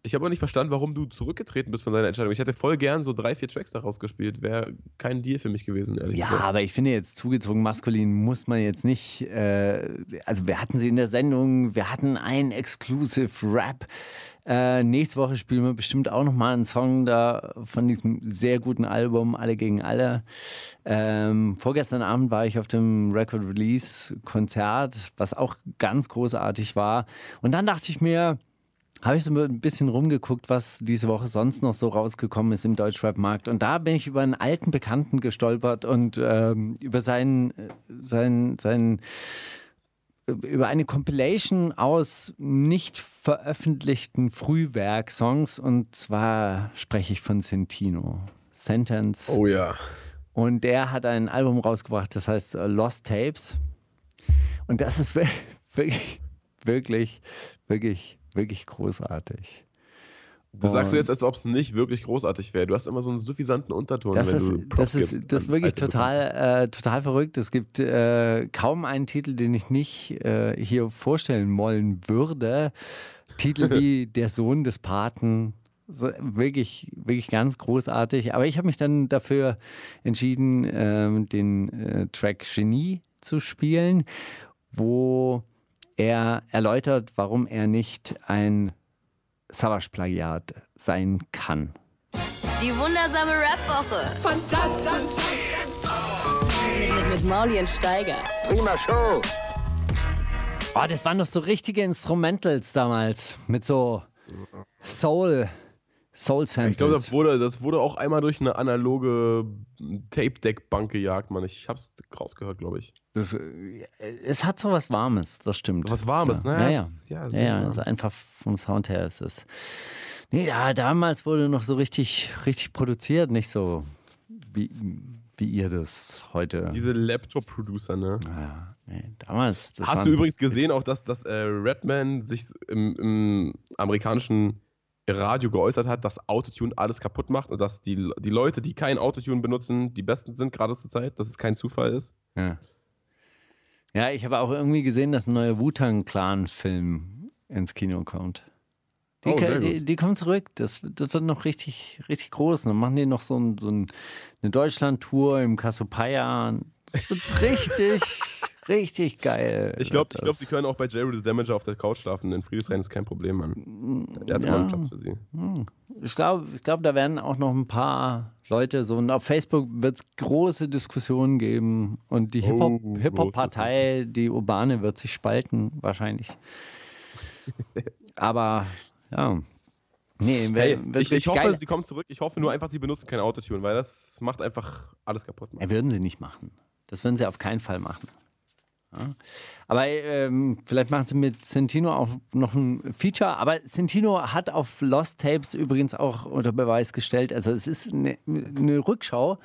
ich hab auch nicht verstanden, warum du zurückgetreten bist von deiner Entscheidung. Ich hätte voll gern so drei, vier Tracks daraus gespielt. Wäre kein Deal für mich gewesen, ehrlich ja, gesagt. aber ich finde jetzt zugezogen maskulin muss man jetzt nicht. Äh, also wir hatten sie in der Sendung, wir hatten einen Exclusive Rap. Äh, nächste Woche spielen wir bestimmt auch nochmal einen Song da von diesem sehr guten Album Alle gegen Alle. Ähm, vorgestern Abend war ich auf dem Record Release Konzert, was auch ganz großartig war. Und dann dachte ich mir, habe ich so ein bisschen rumgeguckt, was diese Woche sonst noch so rausgekommen ist im Deutschrap-Markt. Und da bin ich über einen alten Bekannten gestolpert und ähm, über seinen, seinen, seinen, über eine Compilation aus nicht veröffentlichten Frühwerk-Songs. Und zwar spreche ich von Sentino. Sentence. Oh ja. Und der hat ein Album rausgebracht, das heißt äh, Lost Tapes. Und das ist wir- wirklich, wirklich, wirklich, wirklich großartig. Das sagst du jetzt, als ob es nicht wirklich großartig wäre. Du hast immer so einen suffisanten Unterton, Das wenn ist, du das Props ist, gibst das ist wirklich total, äh, total verrückt. Es gibt äh, kaum einen Titel, den ich nicht äh, hier vorstellen wollen würde. Titel wie Der Sohn des Paten. So, wirklich, wirklich ganz großartig. Aber ich habe mich dann dafür entschieden, ähm, den äh, Track Genie zu spielen, wo er erläutert, warum er nicht ein Savage-Plagiat sein kann. Die wundersame Rap-Woche. Fantastisch. Mit, mit Mauli und Steiger. Prima Show. Oh, das waren doch so richtige Instrumentals damals. Mit so Soul, Soul Ich glaube, Samples. das wurde, das wurde auch einmal durch eine analoge Tape-Deck-Bank gejagt, Mann. Ich hab's rausgehört, glaube ich. Das, äh, es hat so was Warmes, das stimmt. Was Warmes, ja. ne? Ja, ja. Ja, Ja, ja, also einfach vom Sound her ist es. Nee, da, damals wurde noch so richtig, richtig produziert, nicht so wie, wie ihr das heute. Diese Laptop-Producer, ne? ja, nee, damals. Hast du übrigens gesehen auch, dass, dass äh, Redman sich im, im amerikanischen Radio geäußert hat, dass Autotune alles kaputt macht und dass die, die Leute, die kein Autotune benutzen, die besten sind gerade zur Zeit, dass es kein Zufall ist? Ja. Ja, ich habe auch irgendwie gesehen, dass ein neuer Wu-Tang-Clan-Film ins Kino kommt. Die, Oh, die, die kommen zurück. Das, das wird noch richtig, richtig groß. Und dann machen die noch so, ein, so ein, eine Deutschland-Tour im Cassiopeia. Das wird richtig, richtig geil. Ich glaube, glaub, die können auch bei Jerry the Damager auf der Couch schlafen. In Friedrichshain ist kein Problem, Mann. Der hat Ja. immer einen Platz für sie. Ich glaube, ich glaub, da werden auch noch ein paar Leute so. Und auf Facebook wird es große Diskussionen geben. Und die Oh, Hip-Hop-Partei, die urbane, wird sich spalten, wahrscheinlich. Aber ja. Nee, wer- Hey, ich, ich hoffe, geil. sie kommen zurück. Ich hoffe nur einfach, sie benutzen kein Autotune, weil das macht einfach alles kaputt. Mann. Würden sie nicht machen. Das würden sie auf keinen Fall machen. Aber ähm, vielleicht machen sie mit Sentino auch noch ein Feature. Aber Sentino hat auf Lost Tapes übrigens auch unter Beweis gestellt. Also es ist eine, eine Rückschau.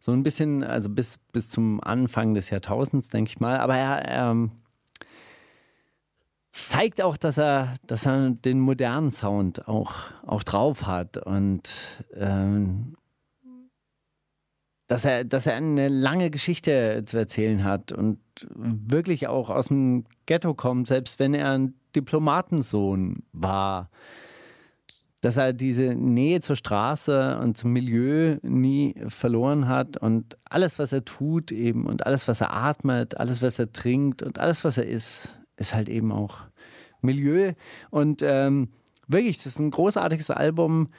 So ein bisschen, also bis, bis zum Anfang des Jahrtausends, denke ich mal. Aber er ähm, zeigt auch, dass er, dass er den modernen Sound auch, auch drauf hat. Und ähm, dass er, dass er eine lange Geschichte zu erzählen hat und wirklich auch aus dem Ghetto kommt, selbst wenn er ein Diplomatensohn war. dass er diese Nähe zur Straße und zum Milieu nie verloren hat und alles, was er tut eben und alles, was er atmet, alles, was er trinkt und alles, was er ist, ist halt eben auch Milieu. Und ähm, wirklich, das ist ein großartiges Album.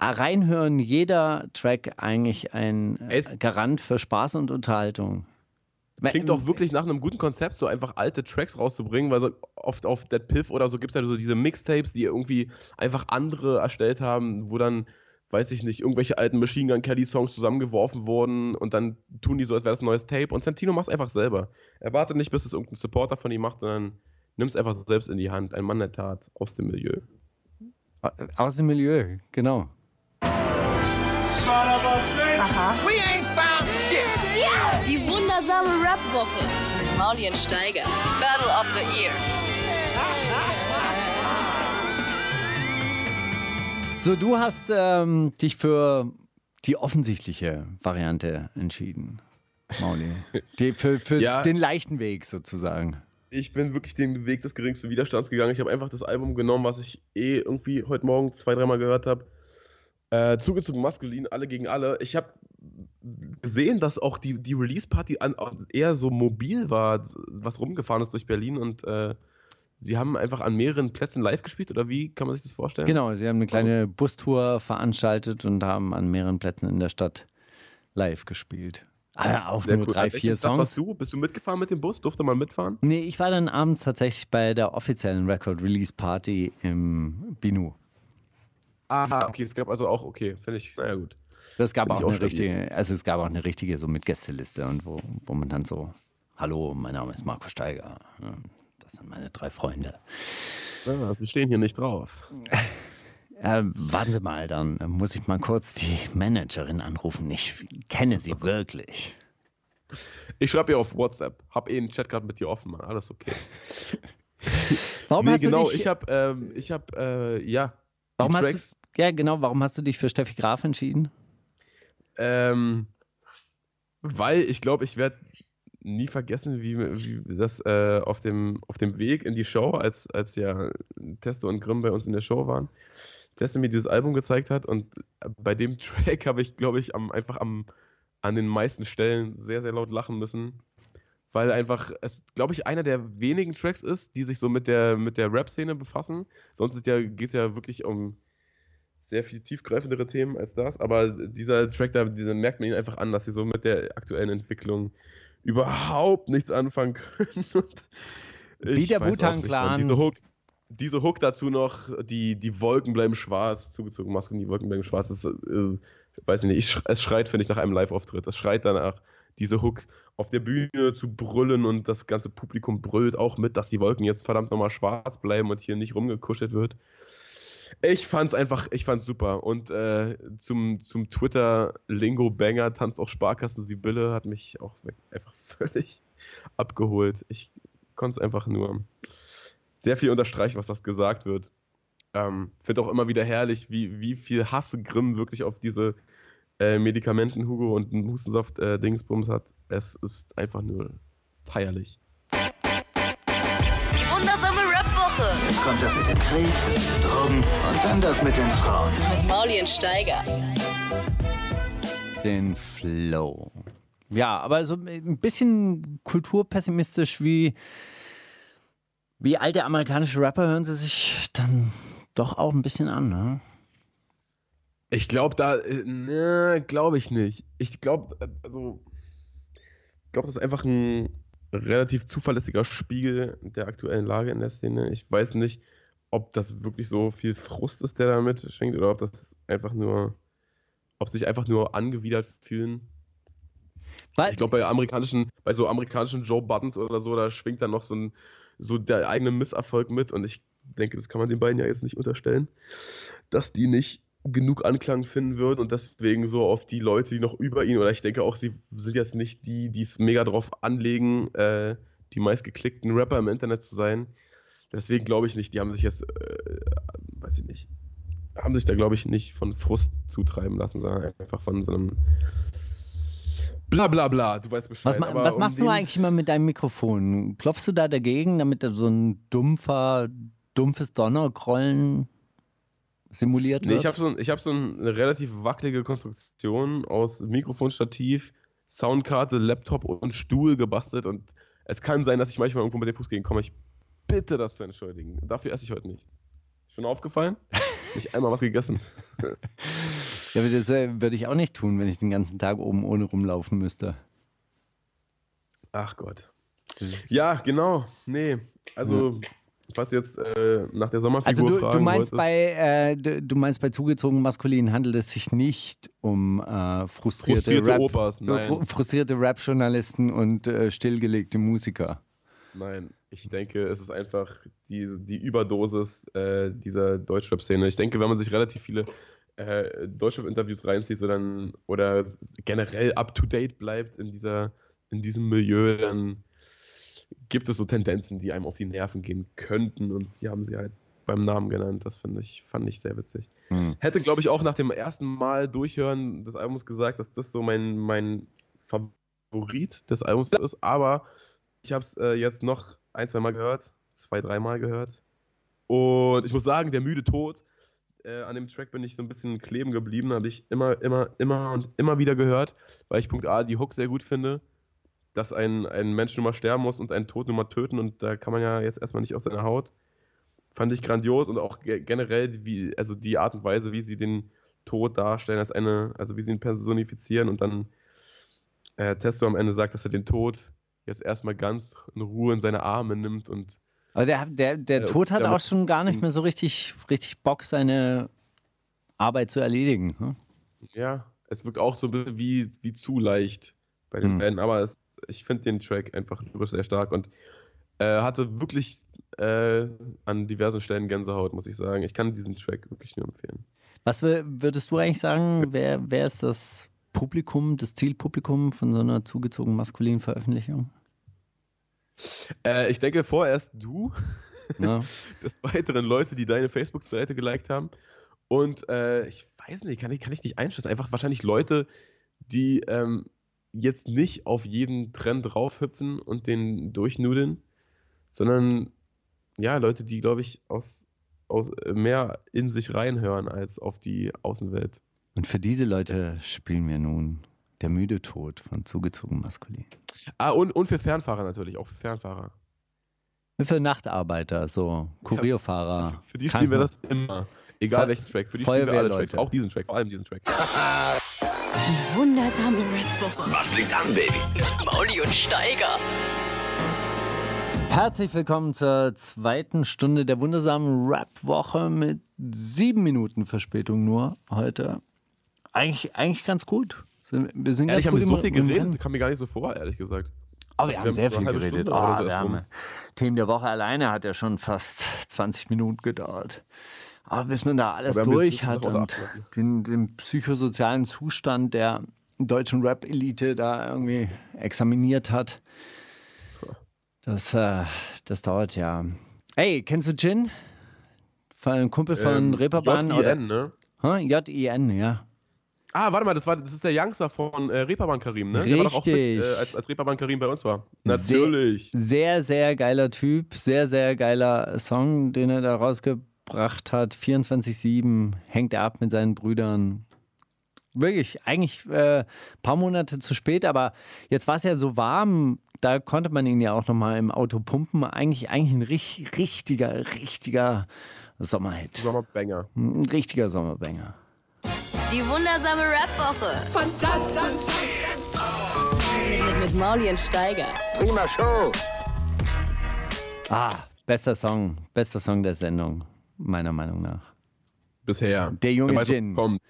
Reinhören, jeder Track eigentlich ein Es- Garant für Spaß und Unterhaltung. Klingt doch wirklich nach einem guten Konzept, so einfach alte Tracks rauszubringen, weil so oft auf Dead Piff oder so gibt es ja so diese Mixtapes, die irgendwie einfach andere erstellt haben, wo dann, weiß ich nicht, irgendwelche alten Machine Gun Kelly Songs zusammengeworfen wurden und dann tun die so, als wäre das ein neues Tape. Und Santino macht es einfach selber. Er wartet nicht, bis es irgendein Supporter von ihm macht, sondern nimmt es einfach selbst in die Hand. Ein Mann der Tat aus dem Milieu. Aus dem Milieu, genau. Wundersame Rap-Woche mit Mauli und Steiger. Battle of the Year. So, du hast ähm, dich für die offensichtliche Variante entschieden, Mauli. Die, für für Ja. den leichten Weg sozusagen. ich bin wirklich den Weg des geringsten Widerstands gegangen. Ich habe einfach das Album genommen, was ich eh irgendwie heute Morgen zwei, dreimal gehört habe. Äh, zugezogen maskulin, alle gegen alle. Ich habe gesehen, dass auch die, die Release-Party eher so mobil war, was rumgefahren ist durch Berlin und äh, sie haben einfach an mehreren Plätzen live gespielt oder wie kann man sich das vorstellen? Genau, sie haben eine kleine Bustour veranstaltet und haben an mehreren Plätzen in der Stadt live gespielt. Aber auch Sehr nur cool. drei, vier Das warst Songs. du? Bist du mitgefahren mit dem Bus? Durfte man mitfahren? Nee, ich war dann abends tatsächlich bei der offiziellen Record-Release-Party im Binu. Ah, okay, es gab also auch, okay, finde ich, naja gut. Das gab auch auch eine stabil. richtige, also es gab auch eine richtige so mit Gästeliste und wo, wo man dann so, hallo, mein Name ist Marco Steiger. Ja, Das sind meine drei Freunde. Ah, sie stehen hier nicht drauf. Äh, warten Sie mal, dann muss ich mal kurz die Managerin anrufen. Ich kenne sie wirklich. Ich schreibe ihr auf WhatsApp. Hab eh einen Chat gerade mit dir offen, Mann. Alles okay. Warum nee, hast genau. du dich, Ich habe, ähm, ich habe, äh, ja. warum hast du, ja genau, warum hast du dich für Steffi Graf entschieden? Ähm, weil ich glaube, ich werde nie vergessen, wie, wie das äh, auf, dem, auf dem Weg in die Show, als, als ja Testo und Grimm bei uns in der Show waren, Testo mir dieses Album gezeigt hat und bei dem Track habe ich, glaube ich, am, einfach am, an den meisten Stellen sehr, sehr laut lachen müssen. Weil einfach es, glaube ich, einer der wenigen Tracks ist, die sich so mit der, mit der Rap-Szene befassen. Sonst geht es ja wirklich um sehr viel tiefgreifendere Themen als das. Aber dieser Track, da, da merkt man ihn einfach an, dass sie so mit der aktuellen Entwicklung überhaupt nichts anfangen können. Wie der weiß auch Wu-Tang nicht, Clan. Mann. Diese Hook, diese Hook dazu noch, die, die Wolken bleiben schwarz, zugezogen Masken, die Wolken bleiben schwarz. Das, äh, weiß ich nicht, ich, es schreit, finde ich, nach einem Live-Auftritt. Es schreit danach, diese Hook auf der Bühne zu brüllen und das ganze Publikum brüllt auch mit, dass die Wolken jetzt verdammt nochmal schwarz bleiben und hier nicht rumgekuschelt wird. Ich fand's einfach, ich fand's super. Und äh, zum, zum Twitter-Lingo-Banger tanzt auch Sparkassen Sibylle, hat mich auch einfach völlig abgeholt. Ich konnte es einfach nur sehr viel unterstreichen, was das gesagt wird. Ähm, Finde auch immer wieder herrlich, wie, wie viel Hass Grimm wirklich auf diese äh, Medikamenten Hugo und Hustensaft äh, Dingsbums hat. Es ist einfach nur feierlich. Die wundersame Rap-Woche Jetzt kommt das mit dem Krieg, Drogen und dann das mit den Frauen. mit Mauli und Steiger. Den Flow. Ja, aber so ein bisschen kulturpessimistisch wie, wie alte amerikanische Rapper hören sie sich dann doch auch ein bisschen an, ne? Ich glaube da, äh, ne, glaube ich nicht. Ich glaube, also, ich glaube, das ist einfach ein relativ zuverlässiger Spiegel der aktuellen Lage in der Szene. Ich weiß nicht, ob das wirklich so viel Frust ist, der damit schwingt, oder ob das einfach nur, ob sich einfach nur angewidert fühlen. Weil, Ich glaube, bei amerikanischen, bei so amerikanischen Joe Buttons oder so, da schwingt dann noch so ein, so der eigene Misserfolg mit und ich denke, das kann man den beiden ja jetzt nicht unterstellen, dass die nicht genug Anklang finden würden und deswegen so auf die Leute, die noch über ihn, oder ich denke auch, sie sind jetzt nicht die, die es mega drauf anlegen, äh, die meistgeklickten Rapper im Internet zu sein. Deswegen glaube ich nicht, die haben sich jetzt, äh, weiß ich nicht, haben sich da, glaube ich, nicht von Frust zutreiben lassen, sondern einfach von so einem bla bla bla, du weißt Bescheid. was, ma- was um machst du den- eigentlich immer mit deinem Mikrofon? Klopfst du da dagegen, damit da so ein dumpfer, dumpfes Donnergrollen simuliert Nee, wird? ich habe so, ein- ich hab so eine relativ wackelige Konstruktion aus Mikrofonstativ, Soundkarte, Laptop und Stuhl gebastelt und es kann sein, dass ich manchmal irgendwo mit dem Fuß gegenkomme. Ich bitte das zu entschuldigen. Dafür esse ich heute nicht. Schon aufgefallen? Nicht einmal was gegessen. Ja, aber das äh, würde ich auch nicht tun, wenn ich den ganzen Tag oben ohne rumlaufen müsste. Ach Gott. Ja, genau. Nee, also, was jetzt äh, nach der Sommerfigur Also du, du meinst wolltest, bei äh, du, du meinst bei zugezogen maskulin handelt es sich nicht um äh, frustrierte, frustrierte Rap, Opas. Nein, äh, frustrierte Rap-Journalisten und äh, stillgelegte Musiker. nein. Ich denke, es ist einfach die, die Überdosis äh, dieser Deutschrap-Szene. Ich denke, wenn man sich relativ viele Deutschrap-Interviews reinzieht so dann, oder generell up-to-date bleibt in, dieser, in diesem Milieu, dann gibt es so Tendenzen, die einem auf die Nerven gehen könnten und sie haben sie halt beim Namen genannt. Das finde ich, fand ich sehr witzig. Hm. Hätte, glaube ich, auch nach dem ersten Mal durchhören des Albums gesagt, dass das so mein, mein Favorit des Albums ist, aber ich habe es äh, jetzt noch ein, zwei Mal gehört, zwei, dreimal gehört. Und ich muss sagen, der müde Tod, äh, an dem Track bin ich so ein bisschen kleben geblieben, habe ich immer, immer, immer und immer wieder gehört, weil ich Punkt A die Hook sehr gut finde, dass ein, ein Mensch nun mal sterben muss und einen Tod nun mal töten und da kann man ja jetzt erstmal nicht aus seiner Haut. Fand ich grandios und auch ge generell, wie, also die Art und Weise, wie sie den Tod darstellen, als eine, also wie sie ihn personifizieren und dann äh, Testo am Ende sagt, dass er den Tod jetzt erstmal ganz in Ruhe in seine Arme nimmt und Aber der, der, der Äh, Tod hat auch schon gar nicht es- mehr so richtig, richtig Bock, seine Arbeit zu erledigen. Hm? ja, es wirkt auch so ein bisschen wie, wie zu leicht bei den Hm. beiden, aber es, ich finde den Track einfach lyrisch sehr stark und äh, hatte wirklich äh, an diversen Stellen Gänsehaut, muss ich sagen. Ich kann diesen Track wirklich nur empfehlen. Was wür- würdest du eigentlich sagen, wer, wer ist das Publikum, das Zielpublikum von so einer zugezogen maskulinen Veröffentlichung? Äh, ich denke vorerst du, Ja. des Weiteren Leute, die deine Facebook-Seite geliked haben. Und äh, ich weiß nicht, kann ich, kann ich nicht einschätzen. Einfach wahrscheinlich Leute, die ähm, jetzt nicht auf jeden Trend raufhüpfen und den durchnudeln, sondern ja, Leute, die, glaube ich, aus, aus äh, mehr in sich reinhören als auf die Außenwelt. Und für diese Leute spielen wir nun Der müde Tod von zugezogen maskulin. Ah, und, und für Fernfahrer natürlich, auch für Fernfahrer. Für Nachtarbeiter, so Kurierfahrer. Für, für die spielen wir das immer. Egal Fe- welchen Track. Für die spielen wir alle. Tracks. Auch diesen Track, vor allem diesen Track. Die wundersame Rap-Woche. Was liegt an, Baby? Mit Mauli und Steiger. Herzlich willkommen zur zweiten Stunde der wundersamen Rap-Woche mit sieben Minuten Verspätung nur heute. Eigentlich, eigentlich ganz gut. Wir sind Ehrlich, ganz haben gut wir so viel geredet? Kam mir gar nicht so vor, ehrlich gesagt. Aber wir Wir haben sehr viel geredet. Oh, wir haben. Themen der Woche alleine hat ja schon fast 20 Minuten gedauert. Aber bis man da alles durch hat und den, den psychosozialen Zustand der deutschen Rap-Elite da irgendwie examiniert hat, das, äh, das dauert ja. Hey, kennst du? Von einem Kumpel von Ähm, Reeperbahn? JIN, ne? J-I-N, ja. Ah, warte mal, das, war, das ist der Youngster von äh, Reeperbahn Karim, ne? Der war doch auch mit, Richtig. äh, als, als Reeperbahn Karim bei uns war. Sehr- Natürlich. Sehr, sehr geiler Typ, sehr, sehr geiler Song, den er da rausgebracht hat. 24-7 hängt er ab mit seinen Brüdern. Wirklich, eigentlich äh, paar Monate zu spät, aber jetzt war es ja so warm, da konnte man ihn ja auch nochmal im Auto pumpen. Eigentlich, eigentlich ein richtig, richtiger, richtiger Sommerhit. Sommerbanger. Ein richtiger Sommerbanger. Die wundersame Rap-Woche. Fantastisch. Mit, mit Mauli und Steiger. Prima Show. Ah, bester Song, bester Song der Sendung, meiner Meinung nach. Bisher. Der junge weiß, was Gin. Kommt.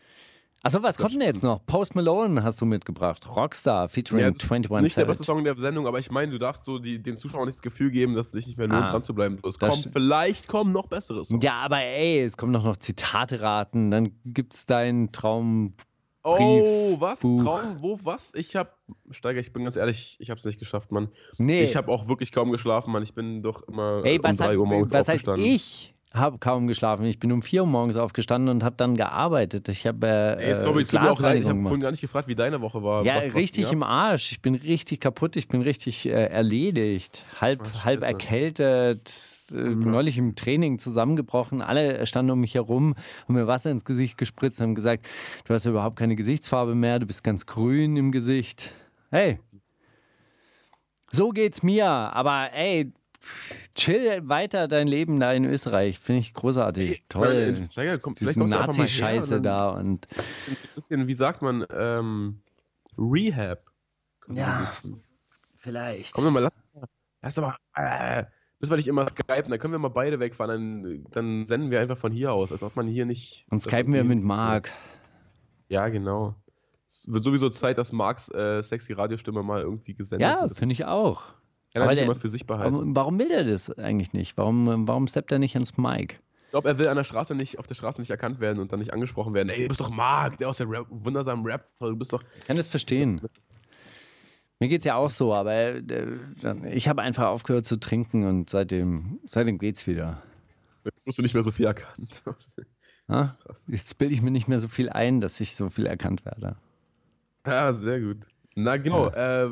Achso, was kommt denn jetzt noch? Post Malone hast du mitgebracht. Rockstar featuring Ja, das ist 21 nicht der beste Savage. Song der Sendung, aber ich meine, du darfst so die, den Zuschauern nicht das Gefühl geben, dass es sich nicht mehr lohnt, Ah, dran zu bleiben. Es kommt, stimmt. vielleicht kommen noch bessere Songs. Ja, aber ey, es kommen doch noch Zitate raten. Dann gibt's deinen Traum. Oh, was? Buch. Traum, wo, was? Ich hab, Steiger, ich bin ganz ehrlich, ich hab's nicht geschafft, Mann. Nee, Ich habe auch wirklich kaum geschlafen, Mann. Ich bin doch immer ey, äh, um was, 3 hat, Uhr morgens was heißt aufgestanden. ich habe kaum geschlafen. Ich bin um 4 Uhr morgens aufgestanden und habe dann gearbeitet. Ich habe äh, Ey, sorry, auch leid, ich Glasreinigung habe vorhin gar nicht gefragt, wie deine Woche war. Ja, Was- was richtig ging im ab? Arsch. Ich bin richtig kaputt. Ich bin richtig äh, erledigt. Halb, Ach, halb erkältet. Äh, neulich im Training zusammengebrochen. Alle standen um mich herum, haben mir Wasser ins Gesicht gespritzt, haben gesagt, du hast überhaupt keine Gesichtsfarbe mehr, du bist ganz grün im Gesicht. Hey, so geht's mir. Aber ey, chill weiter dein Leben da in Österreich. Finde ich großartig. Toll. Steiger, komm, Diese Nazi-Scheiße da und ein bisschen, wie sagt man, ähm, Rehab. ja, vielleicht. Komm mal, lass, lass doch mal, äh, müssen wir nicht immer skypen, dann können wir mal beide wegfahren, dann, dann senden wir einfach von hier aus, als ob man hier nicht... Und skypen wir mit Marc. Ja, genau. Es wird sowieso Zeit, dass Marks äh, sexy Radiostimme mal irgendwie gesendet Ja, wird. Das finde ich auch. Kann er Aber nicht der- immer für sich behalten. Warum will er das eigentlich nicht? Warum, warum steppt er nicht ins Mic? Ich glaube, er will an der Straße nicht, auf der Straße nicht erkannt werden und dann nicht angesprochen werden. Ey, du bist doch Mark, der aus der Rap, wundersamen Rap, du bist doch. Ich kann das verstehen. Mir geht es ja auch so, aber äh, ich habe einfach aufgehört zu trinken und seitdem, seitdem geht's wieder. Jetzt wirst du nicht mehr so viel erkannt. Jetzt bilde ich mir nicht mehr so viel ein, dass ich so viel erkannt werde. Ja, sehr gut. Na genau, äh,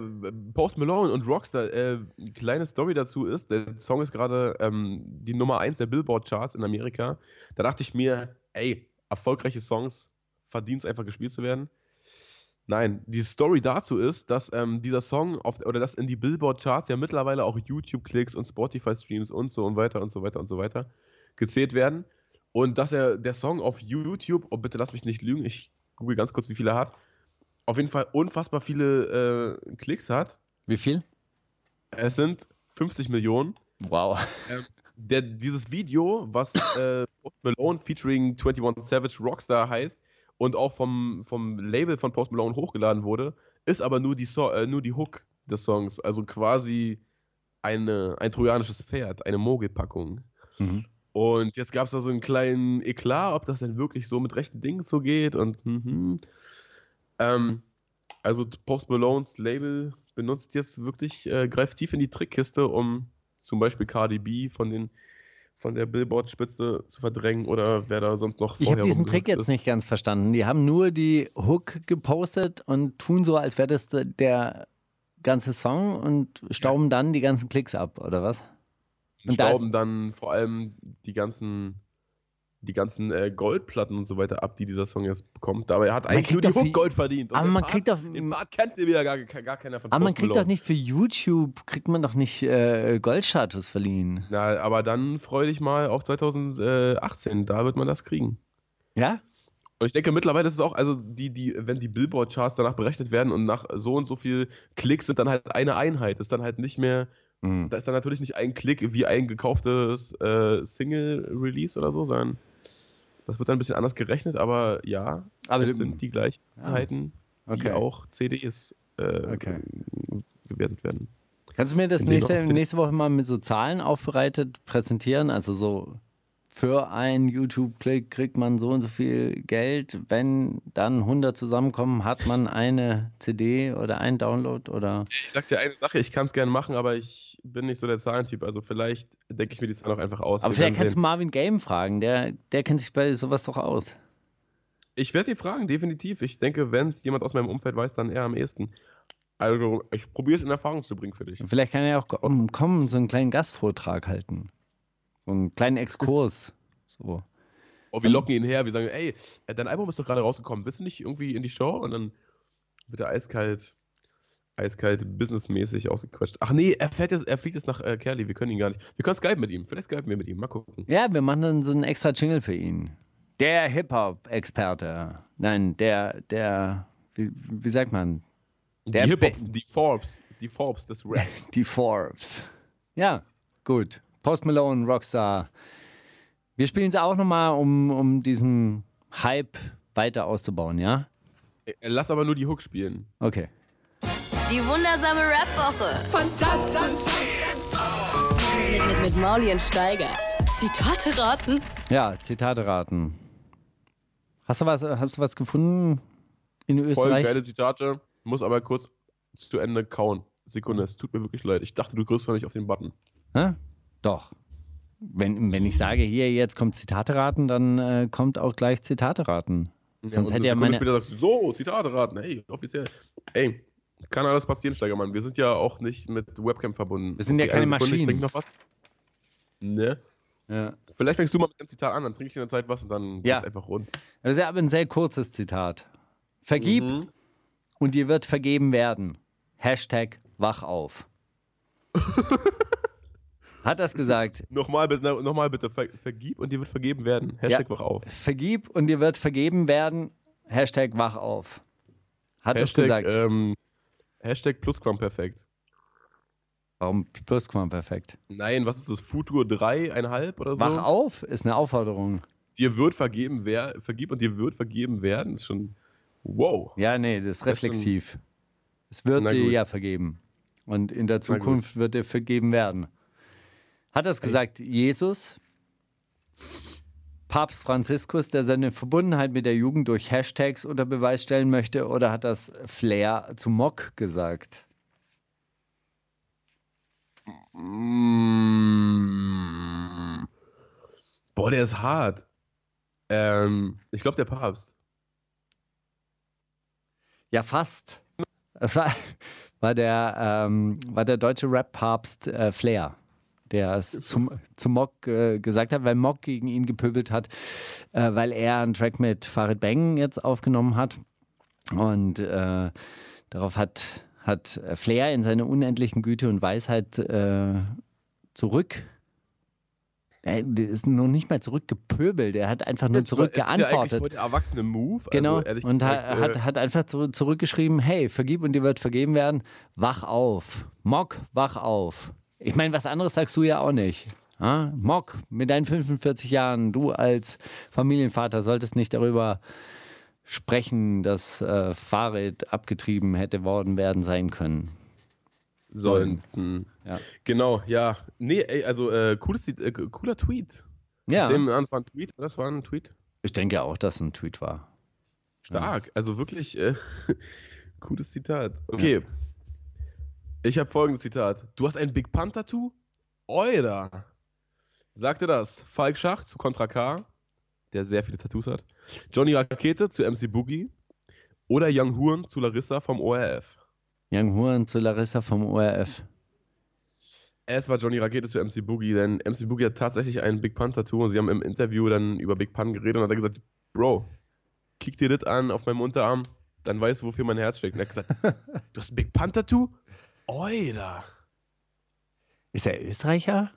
Post Malone und Rockstar, äh, kleine Story dazu ist, der Song ist gerade ähm, die Nummer 1 der Billboard-Charts in Amerika. Da dachte ich mir, ey, erfolgreiche Songs verdienen es einfach gespielt zu werden. Nein, die Story dazu ist, dass ähm, dieser Song auf, oder dass in die Billboard-Charts ja mittlerweile auch YouTube-Klicks und Spotify-Streams und so und weiter und so weiter und so weiter gezählt werden. Und dass er der Song auf YouTube, oh bitte lass mich nicht lügen, ich google ganz kurz, wie viel er hat, auf jeden Fall unfassbar viele äh, Klicks hat. Wie viel? Es sind 50 Millionen. Wow. Der, dieses Video, was äh, Post Malone featuring 21 Savage Rockstar heißt und auch vom, vom Label von Post Malone hochgeladen wurde, ist aber nur die, so äh, nur die Hook des Songs. Also quasi eine, ein trojanisches Pferd, eine Mogelpackung. Mhm. Und jetzt gab es da so einen kleinen Eklat, ob das denn wirklich so mit rechten Dingen zugeht und mhm. Ähm, also Post Malones Label benutzt jetzt wirklich, äh, greift tief in die Trickkiste, um zum Beispiel Cardi B von den von der Billboard-Spitze zu verdrängen oder wer da sonst noch Ich habe vorher diesen Trick jetzt ist. nicht ganz verstanden. Die haben nur die Hook gepostet und tun so, als wäre das der- ganze Song und stauben dann die ganzen Klicks ab, oder was? Und Und da stauben dann vor allem die ganzen die ganzen äh, Goldplatten und so weiter ab, die dieser Song jetzt bekommt. Dabei hat eigentlich nur die Hook Gold verdient. Und Aber man Part, kriegt doch- den Part kennt wieder gar, gar keiner von Aber man kriegt doch nicht für YouTube, kriegt man doch nicht äh, Goldstatus verliehen. Na, aber dann freu dich mal auf 2018, da wird man das kriegen. Ja? Und ich denke, mittlerweile ist es auch, also die, die, wenn die Billboard-Charts danach berechnet werden und nach so und so viel Klicks sind dann halt eine Einheit, ist dann halt nicht mehr, Mhm. da ist dann natürlich nicht ein Klick wie ein gekauftes äh, Single-Release oder so, sondern das wird dann ein bisschen anders gerechnet, aber ja, Aber es sind die gleichen Ah, Einheiten, die okay. auch CDs äh, Okay. gewertet werden. Kannst du mir das nächste, nächste Woche mal mit so Zahlen aufbereitet präsentieren? Also so für einen YouTube-Klick kriegt man so und so viel Geld. Wenn dann 100 zusammenkommen, hat man eine CD oder einen Download oder. Ich sag dir eine Sache, ich kann es gerne machen, aber ich bin nicht so der Zahlentyp. Also vielleicht denke ich mir die Zahlen auch einfach aus. Aber vielleicht kannst du sehen. Marvin Game fragen. Der, der kennt sich bei sowas doch aus. Ich werde die fragen, definitiv. Ich denke, wenn es jemand aus meinem Umfeld weiß, dann eher am ehesten. Also, ich probiere es in Erfahrung zu bringen für dich. Vielleicht kann er auch kommen, kommen so einen kleinen Gastvortrag halten. So einen kleinen Exkurs. So. Oh, wir locken ihn her, wir sagen, ey, dein Album ist doch gerade rausgekommen, willst du nicht irgendwie in die Show? Und dann wird er eiskalt, eiskalt businessmäßig ausgequetscht. Ach nee, er, fährt jetzt, er fliegt jetzt nach äh, Kerli, wir können ihn gar nicht. Wir können Skype mit ihm, vielleicht skypen wir mit ihm, mal gucken. Ja, wir machen dann so einen extra Jingle für ihn. Der Hip-Hop-Experte. Nein, der, der, wie, wie sagt man? Der die Hip-Hop, die Forbes, die Forbes des Raps. Die Forbes. Ja, gut. Post Malone, Rockstar. Wir spielen es auch nochmal, um, um diesen Hype weiter auszubauen, ja? Äh, Lass aber nur die Hook spielen. Okay. Die wundersame Rap-Woche. Fantastisch. Mit, mit, mit Mauli und Steiger. Zitate raten. Ja, Zitate raten. Hast du was, hast du was gefunden in Voll Österreich? geile Zitate, muss aber kurz zu Ende kauen. Sekunde, es tut mir wirklich leid. Ich dachte, du drückst noch nicht auf den Button. Hä? Doch. Wenn, wenn ich sage, hier, jetzt kommt Zitate raten, dann äh, kommt auch gleich Zitate raten. Sonst und hätte ja meine. später sagst so, Zitate raten, hey, offiziell. Ey, kann alles passieren, Steigermann. Wir sind ja auch nicht mit Webcam verbunden. Wir sind ja Okay, keine eine Sekunde, Ich Maschinen. trink noch was. Ne? Ja. Vielleicht fängst du mal mit dem Zitat an, dann trinke ich in der Zeit was und dann Ja. geht's einfach rund. Das ist ja aber ein sehr kurzes Zitat. Vergib Mhm. und dir wird vergeben werden. Hashtag wach auf. Hat das gesagt? Nochmal bitte, nochmal bitte, ver, vergib und dir wird vergeben werden. Hashtag wach auf. Vergib und dir wird vergeben werden. Hashtag wach auf. Hat das Hashtag, gesagt? ähm, Hashtag Plusquamperfekt. Warum Plusquamperfekt? Nein, was ist das? Futur 3,5 oder so? Wach auf ist eine Aufforderung. Dir wird vergeben wer, vergib und dir wird vergeben werden. Ist schon. Wow. Ja, nee, das ist reflexiv. Es wird dir ja vergeben. Und in der. Zukunft wird dir vergeben werden. Hat das gesagt Jesus? Papst Franziskus, der seine Verbundenheit mit der Jugend durch Hashtags unter Beweis stellen möchte, oder hat das Flair zu Mock gesagt? Mm. Boah, der ist hart. Ähm, ich glaube, der Papst. Ja, fast. Das war, war, der, ähm, war der deutsche Rap-Papst äh, Flair, der es zum, zu Mock äh, gesagt hat, weil Mock gegen ihn gepöbelt hat, äh, weil er einen Track mit Farid Bang jetzt aufgenommen hat. Und äh, darauf hat, hat Flair in seiner unendlichen Güte und Weisheit äh, zurück. Er ist noch nicht mal zurückgepöbelt, er hat einfach nur Ist ja- ist ja zurückgeantwortet. erwachsene Move. Genau. Also, ehrlich und gesagt, ha- hat, äh, hat einfach zu, zurückgeschrieben: Hey, vergib und dir wird vergeben werden. Wach auf. Mock, wach auf. Ich meine, was anderes sagst du ja auch nicht. Ja? Mock, mit deinen 45 Jahren, du als Familienvater solltest nicht darüber sprechen, dass äh, Fahrrad abgetrieben hätte worden werden sein können. sollen. Hm. Ja. Genau, ja. Nee, ey, also äh, cooles, äh, cooler Tweet. Ja, an, es war ein Tweet? Das war ein Tweet. ich denke auch, dass es ein Tweet war. Stark. Also wirklich äh, cooles Zitat. Okay. Ich habe folgendes Zitat. Du hast ein Big Pun-Tattoo? Oida. Sagte das Falk Schach zu Contra K, der sehr viele Tattoos hat. Johnny Rakete zu MC Boogie. Oder Young Huren zu Larissa vom ORF. Young Huren zu Larissa vom ORF. Es war Johnny Rakete zu MC Boogie, denn MC Boogie hat tatsächlich ein Big Pun-Tattoo und sie haben im Interview dann über Big Pun geredet und hat er gesagt, Bro, kick dir das an auf meinem Unterarm, dann weißt du, wofür mein Herz steckt. Und er hat gesagt, du hast ein Big Pun-Tattoo? Oida. Ist er Österreicher?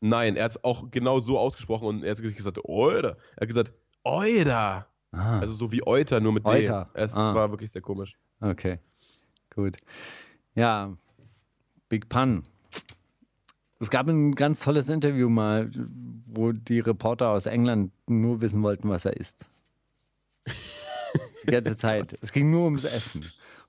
Nein, er hat es auch genau so ausgesprochen und er hat gesagt, Oida. Er hat gesagt, Oida. Ah, Also so wie Euter, nur mit Euter. D. Es Ah. war wirklich sehr komisch. okay. Gut. Ja, Big Pun. Es gab ein ganz tolles Interview mal, wo die Reporter aus England nur wissen wollten, was er isst. Die ganze Zeit. Es ging nur ums Essen.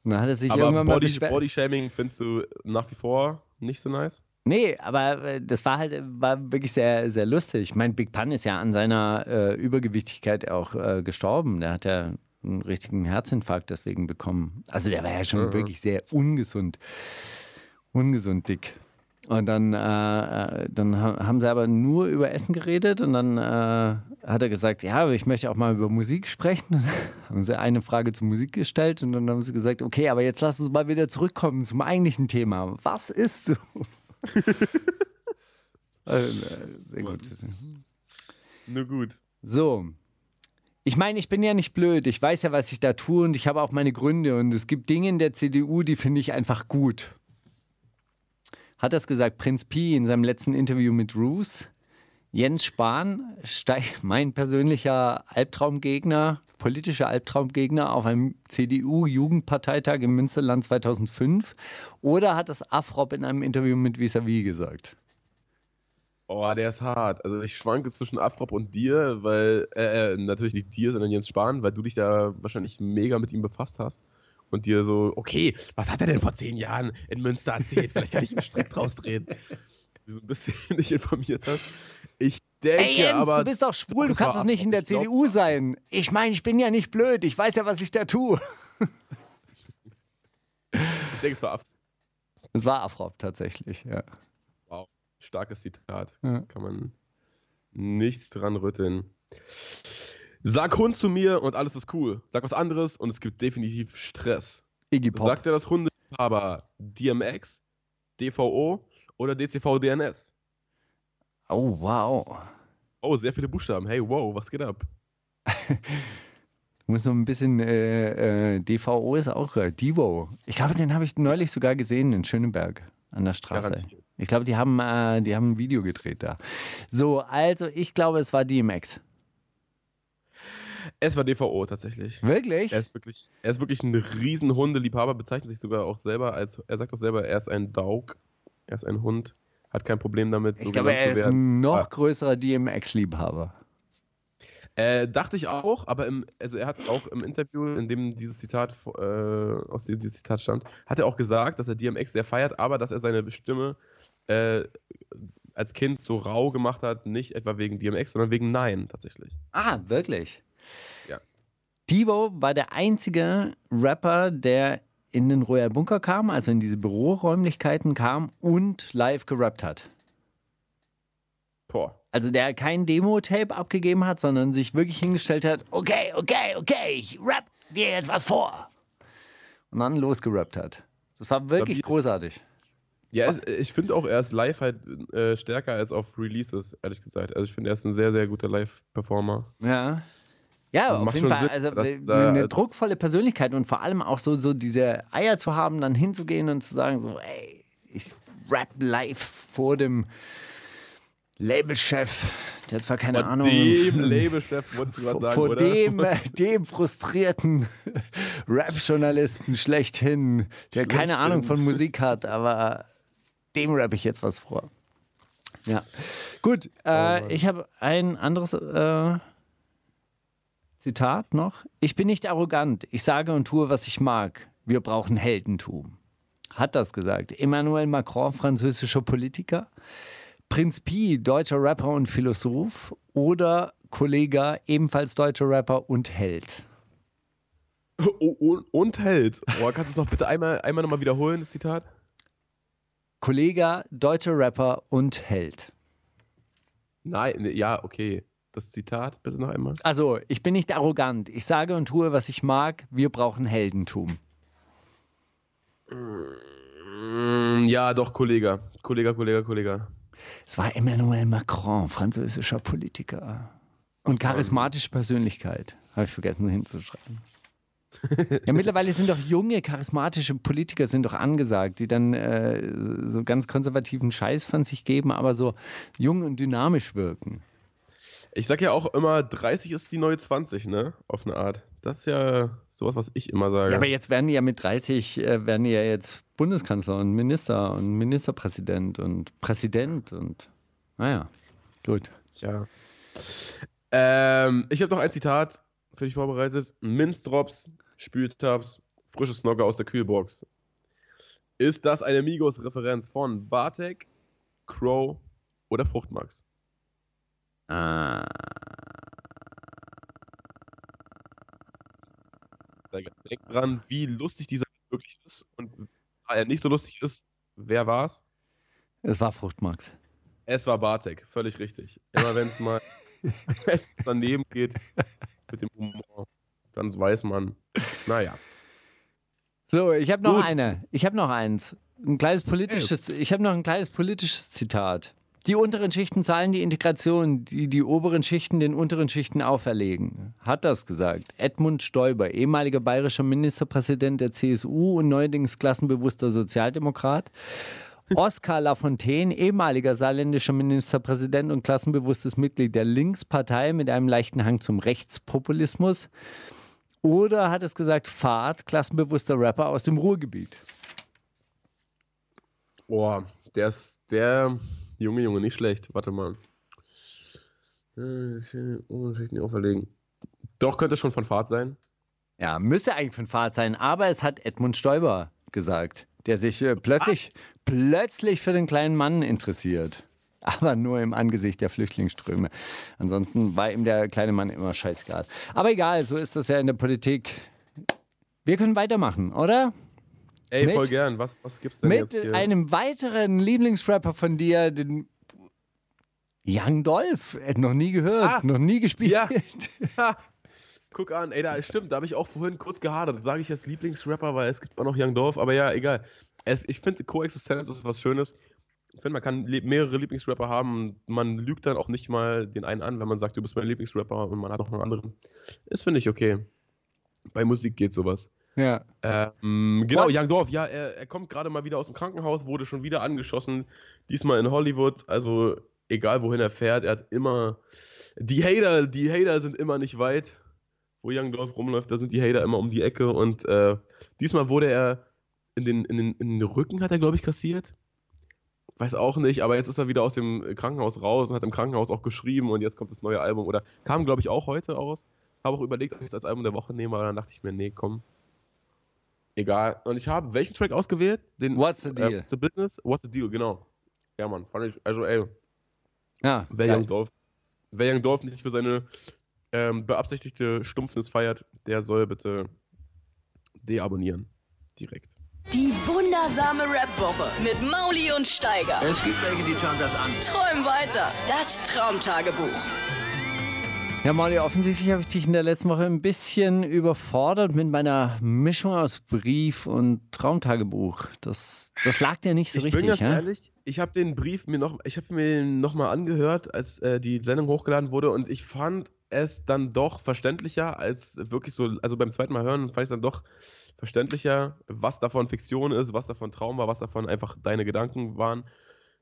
Dann hat er sich Aber irgendwann mal Body, beschwert. Body-Shaming findest du nach wie vor nicht so nice? Nee, aber äh, das war halt war wirklich sehr, sehr lustig. Ich meine, Big Pun ist ja an seiner äh, Übergewichtigkeit auch äh, gestorben. Der hat ja einen richtigen Herzinfarkt deswegen bekommen. Also der war ja schon wirklich sehr ungesund. Ungesund dick. Und dann, äh, äh, dann ha- haben sie aber nur über Essen geredet und dann äh, hat er gesagt, ja, ich möchte auch mal über Musik sprechen. Dann haben sie eine Frage zur Musik gestellt und dann haben sie gesagt, okay, aber jetzt lass uns mal wieder zurückkommen zum eigentlichen Thema. Was isst du? Also, äh, sehr gut. Nur gut. So. Ich meine, ich bin ja nicht blöd. Ich weiß ja, was ich da tue und ich habe auch meine Gründe. Und es gibt Dinge in der CDU, die finde ich einfach gut. Hat das gesagt Prinz Pi in seinem letzten Interview mit Roos? Jens Spahn, mein persönlicher Albtraumgegner, politischer Albtraumgegner auf einem CDU-Jugendparteitag im Münsterland 2005? Oder hat das Afrop in einem Interview mit Visavi gesagt? Oh, der ist hart. Also ich schwanke zwischen Afrop und dir, weil, äh, äh, natürlich nicht dir, sondern Jens Spahn, weil du dich da wahrscheinlich mega mit ihm befasst hast. Und dir so, okay, was hat er denn vor zehn Jahren in Münster erzählt? Vielleicht kann ich einen Strick draus drehen. Du so ein bisschen nicht informiert hast. Ich denke Ey Jens, aber. du bist doch schwul, du kannst doch nicht in der. Ich glaub- CDU sein. Ich meine, ich bin ja nicht blöd, ich weiß ja, was ich da tue. Ich denke, es war Afrop. Es war Afrop tatsächlich, ja. Starkes Zitat. Ja. Kann man nichts dran rütteln. Sag Hund zu mir und alles ist cool. Sag was anderes und es gibt definitiv Stress. Iggy Pop. Sagt er das Hundeliebhaber DMX, DVO oder DCV DNS? oh, wow. Oh, sehr viele Buchstaben. Hey, wow, was geht ab? Muss noch ein bisschen, äh, äh, DVO ist auch, äh, Divo. Ich glaube, den habe ich neulich sogar gesehen in Schöneberg an der Straße. Garantiert. Ich glaube, die haben, äh, die haben ein Video gedreht da. So, also ich glaube, es war DMX. Es war DVO tatsächlich. Wirklich? Er ist wirklich, er ist wirklich ein riesen Hundeliebhaber, bezeichnet sich sogar auch selber als, er sagt auch selber, er ist ein Dog, er ist ein Hund, hat kein Problem damit, so ich glaube, er ist ein noch Ah. größerer DMX-Liebhaber. Äh, dachte ich auch, aber im, also er hat auch im Interview, in dem dieses Zitat, äh, aus dem dieses Zitat stammt, hat er auch gesagt, dass er DMX sehr feiert, aber dass er seine Stimme äh, als Kind so rau gemacht hat, nicht etwa wegen DMX, sondern wegen Nein tatsächlich. Ah, wirklich? Ja. Divo war der einzige Rapper, der in den Royal Bunker kam, also in diese Büroräumlichkeiten kam und live gerappt hat. Boah. Also der kein Demo-Tape abgegeben hat, sondern sich wirklich hingestellt hat, okay, okay, okay, ich rap dir jetzt was vor. Und dann losgerappt hat. Das war wirklich wie- großartig. Ja, es, ich finde auch, er ist live halt äh, stärker als auf Releases, ehrlich gesagt. Also ich finde, er ist ein sehr, sehr guter Live-Performer. Ja. Ja, auf jeden Fall. Sinn, Also eine da eine druckvolle Persönlichkeit und vor allem auch so, so diese Eier zu haben, dann hinzugehen und zu sagen, so, ey, ich rap live vor dem Labelchef, der zwar keine Von Ahnung. dem Labelchef wolltest du gerade sagen, vor oder? dem, äh, dem frustrierten Rap-Journalisten schlechthin, der keine Schlechthin. Ahnung von Musik hat, aber dem rap ich jetzt was vor. Ja. Gut, äh, ich habe ein anderes äh, Zitat noch. Ich bin nicht arrogant. Ich sage und tue, was ich mag. Wir brauchen Heldentum. Hat das gesagt. Emmanuel Macron, französischer Politiker. Prinz Pi, deutscher Rapper und Philosoph. Oder Kollega, ebenfalls deutscher Rapper und Held. Oh, und, und Held. Boah, kannst du es noch bitte einmal, einmal nochmal wiederholen, das Zitat? Kollega, deutscher Rapper und Held. Nein, ne, ja, okay. Das Zitat bitte noch einmal. Also, ich bin nicht arrogant. Ich sage und tue, was ich mag. Wir brauchen Heldentum. Mm, Ja, doch, Kollege. Kollege, Kollege, Kollege. Es war Emmanuel Macron, französischer Politiker. Und charismatische Persönlichkeit. Habe ich vergessen hinzuschreiben. ja, mittlerweile sind doch junge, charismatische Politiker sind doch angesagt, die dann äh, so ganz konservativen Scheiß von sich geben, aber so jung und dynamisch wirken. Ich sag ja auch immer, 30 ist die neue 20, ne? Auf eine Art. Das ist ja sowas, was ich immer sage. Ja, aber jetzt werden die ja mit 30, äh, werden die ja jetzt Bundeskanzler und Minister und Ministerpräsident und Präsident und naja, gut. Tja. Ähm, ich habe noch ein Zitat für dich vorbereitet. Minzdrops, Spültabs, frische Snogger aus der Kühlbox. Ist das eine Migos-Referenz von Bartek, Crow oder Fruchtmax? Ah, Denk dran, wie lustig dieser Witz wirklich ist. Und da er nicht so lustig ist, wer war's? es war Fruchtmax. Es war Bartek, völlig richtig. Immer wenn es mal daneben geht mit dem Humor, dann weiß man, naja. So, ich habe noch Gut. eine. Ich habe noch eins. Ein kleines politisches. Ich habe noch ein kleines politisches Zitat. Die unteren Schichten zahlen die Integration, die die oberen Schichten den unteren Schichten auferlegen. Hat das gesagt. Edmund Stoiber, ehemaliger bayerischer Ministerpräsident der CSU und neuerdings klassenbewusster Sozialdemokrat. Oskar Lafontaine, ehemaliger saarländischer Ministerpräsident und klassenbewusstes Mitglied der Linkspartei mit einem leichten Hang zum Rechtspopulismus. Oder hat es gesagt, Fahrt, klassenbewusster Rapper aus dem Ruhrgebiet? Boah, der ist der Junge, Junge, nicht schlecht. Warte mal. Äh, Unterschichten auferlegen. Doch, könnte schon von Fahrt sein. Ja, müsste eigentlich von Fahrt sein, aber es hat Edmund Stoiber gesagt, der sich äh, plötzlich, plötzlich für den kleinen Mann interessiert. Aber nur im Angesicht der Flüchtlingsströme. Ansonsten war ihm der kleine Mann immer scheißegal. Aber egal, so ist das ja in der Politik. Wir können weitermachen, oder? Ey, Mit- voll gern. Was, was gibt's denn Mit jetzt hier? einem weiteren Lieblingsrapper von dir, den Young Dolph, äh, noch nie gehört, Ah, noch nie gespielt. ja. Guck an, ey, da stimmt, da habe ich auch vorhin kurz gehadert. Sage ich jetzt Lieblingsrapper, weil es gibt auch noch Young Dolph, aber ja, egal. Es, ich finde, Koexistenz ist was Schönes. Ich finde, man kann mehrere Lieblingsrapper haben und man lügt dann auch nicht mal den einen an, wenn man sagt, du bist mein Lieblingsrapper und man hat auch einen anderen. Das finde ich okay. Bei Musik geht sowas. Ja. Ähm, genau? Young Dolph, ja, er, er kommt gerade mal wieder aus dem Krankenhaus, wurde schon wieder angeschossen, diesmal in Hollywood, also egal wohin er fährt, er hat immer, die Hater, die Hater sind immer nicht weit, wo Young Dolph rumläuft, da sind die Hater immer um die Ecke und äh, diesmal wurde er in den, in den, in den Rücken, hat er glaube ich kassiert, weiß auch nicht, aber jetzt ist er wieder aus dem Krankenhaus raus und hat im Krankenhaus auch geschrieben und jetzt kommt das neue Album oder kam glaube ich auch heute aus, habe auch überlegt, ob ich es als Album der Woche nehme, aber dann dachte ich mir, nee, komm, Egal. Und ich habe welchen Track ausgewählt? Den, What's the deal? Äh, the Business? What's the Deal, genau. Ja, Mann, fand ich, also ey, Ja, wer. Young Dolph, wer Young Dolph nicht für seine ähm, beabsichtigte Stumpfnis feiert, der soll bitte deabonnieren. Direkt. Die wundersame Rap-Woche mit Mauli und Steiger. Es gibt welche, die schauen das an. Träum weiter. Das Traumtagebuch. Ja, Molly, offensichtlich habe ich dich in der letzten Woche ein bisschen überfordert mit meiner Mischung aus Brief und Traumtagebuch. Das, das lag dir nicht so ich richtig, bin ganz ja? ehrlich, ich habe den Brief mir noch, ich habe mir noch mal angehört, als äh, die Sendung hochgeladen wurde und ich fand es dann doch verständlicher als wirklich so, also beim zweiten Mal hören fand ich es dann doch verständlicher, was davon Fiktion ist, was davon Traum war, was davon einfach deine Gedanken waren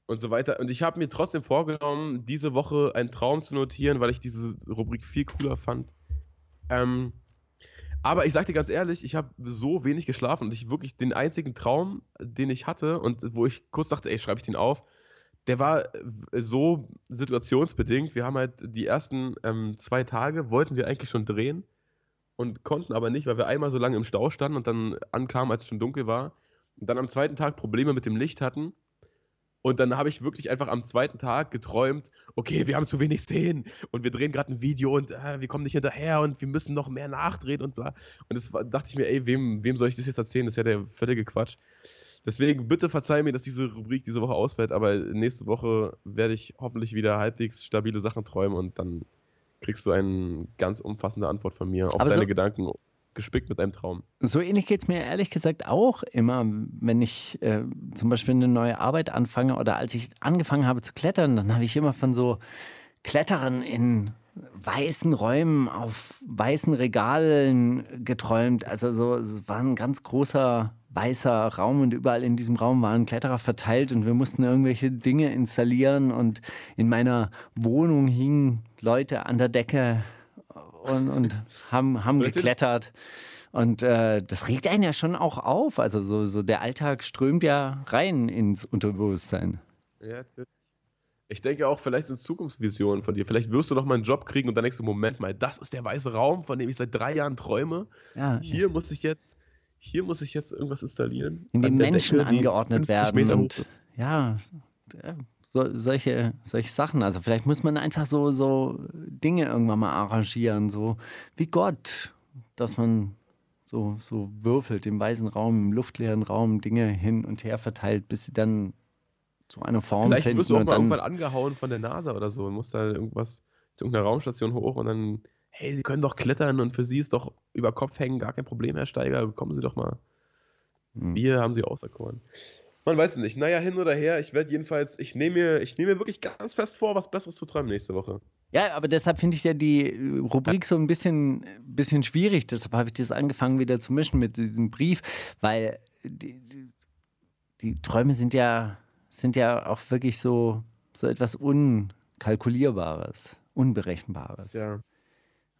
und so weiter. Und ich habe mir trotzdem vorgenommen, diese Woche einen Traum zu notieren, weil ich diese Rubrik viel cooler fand. Ähm, aber ich sag dir ganz ehrlich, ich habe so wenig geschlafen und ich wirklich den einzigen Traum, den ich hatte und wo ich kurz dachte, ey, schreibe ich den auf, der war äh, so situationsbedingt. Wir haben halt die ersten ähm, zwei Tage, wollten wir eigentlich schon drehen und konnten aber nicht, weil wir einmal so lange im Stau standen und dann ankamen, als es schon dunkel war. Und dann am zweiten Tag Probleme mit dem Licht hatten. Und dann habe ich wirklich einfach am zweiten Tag geträumt, okay, wir haben zu wenig Szenen und wir drehen gerade ein Video und äh, wir kommen nicht hinterher und wir müssen noch mehr nachdrehen und bla. Und das war, dachte ich mir, ey, wem, wem soll ich das jetzt erzählen? Das ist ja der völlige Quatsch. Deswegen bitte verzeih mir, dass diese Rubrik diese Woche ausfällt, aber nächste Woche werde ich hoffentlich wieder halbwegs stabile Sachen träumen und dann kriegst du eine ganz umfassende Antwort von mir auf Aber so- deine Gedanken, gespickt mit einem Traum. So ähnlich geht es mir ehrlich gesagt auch immer, wenn ich äh, zum Beispiel eine neue Arbeit anfange oder als ich angefangen habe zu klettern, dann habe ich immer von so Kletterern in weißen Räumen auf weißen Regalen geträumt. Also so, es war ein ganz großer weißer Raum und überall in diesem Raum waren Kletterer verteilt und wir mussten irgendwelche Dinge installieren und in meiner Wohnung hingen Leute an der Decke und, und haben, haben geklettert. Und äh, das regt einen ja schon auch auf. Also so, so der Alltag strömt ja rein ins Unterbewusstsein. Ja, natürlich. Ich denke auch, vielleicht sind es Zukunftsvisionen von dir. Vielleicht wirst du noch mal einen Job kriegen und dann denkst du, Moment mal, das ist der weiße Raum, von dem ich seit drei Jahren träume. Ja, Hier muss ich jetzt, hier muss ich jetzt irgendwas installieren. in der Menschen Decke, angeordnet 50 werden. Und ja, so, solche, solche Sachen. Also vielleicht muss man einfach so, so Dinge irgendwann mal arrangieren, so wie Gott, dass man so, so würfelt im weißen Raum, im luftleeren Raum Dinge hin und her verteilt, bis sie dann zu einer Form Vielleicht finden wirst du auch mal irgendwann angehauen von der NASA oder so und musst da irgendwas zu irgendeiner Raumstation hoch und dann, hey, Sie können doch klettern und für Sie ist doch über Kopf hängen gar kein Problem, Herr Steiger. Kommen Sie doch mal. Hm. Wir haben Sie auserkoren. Man weiß es nicht. Naja, hin oder her, ich werde jedenfalls, ich nehme mir, ich nehme mir wirklich ganz fest vor, was Besseres zu träumen nächste Woche. Ja, aber deshalb finde ich ja die äh, Rubrik so ein bisschen, bisschen schwierig. Deshalb habe ich das angefangen wieder zu mischen mit diesem Brief, weil die, die, die Träume sind ja, sind ja auch wirklich so, so etwas Unkalkulierbares, Unberechenbares. Ja.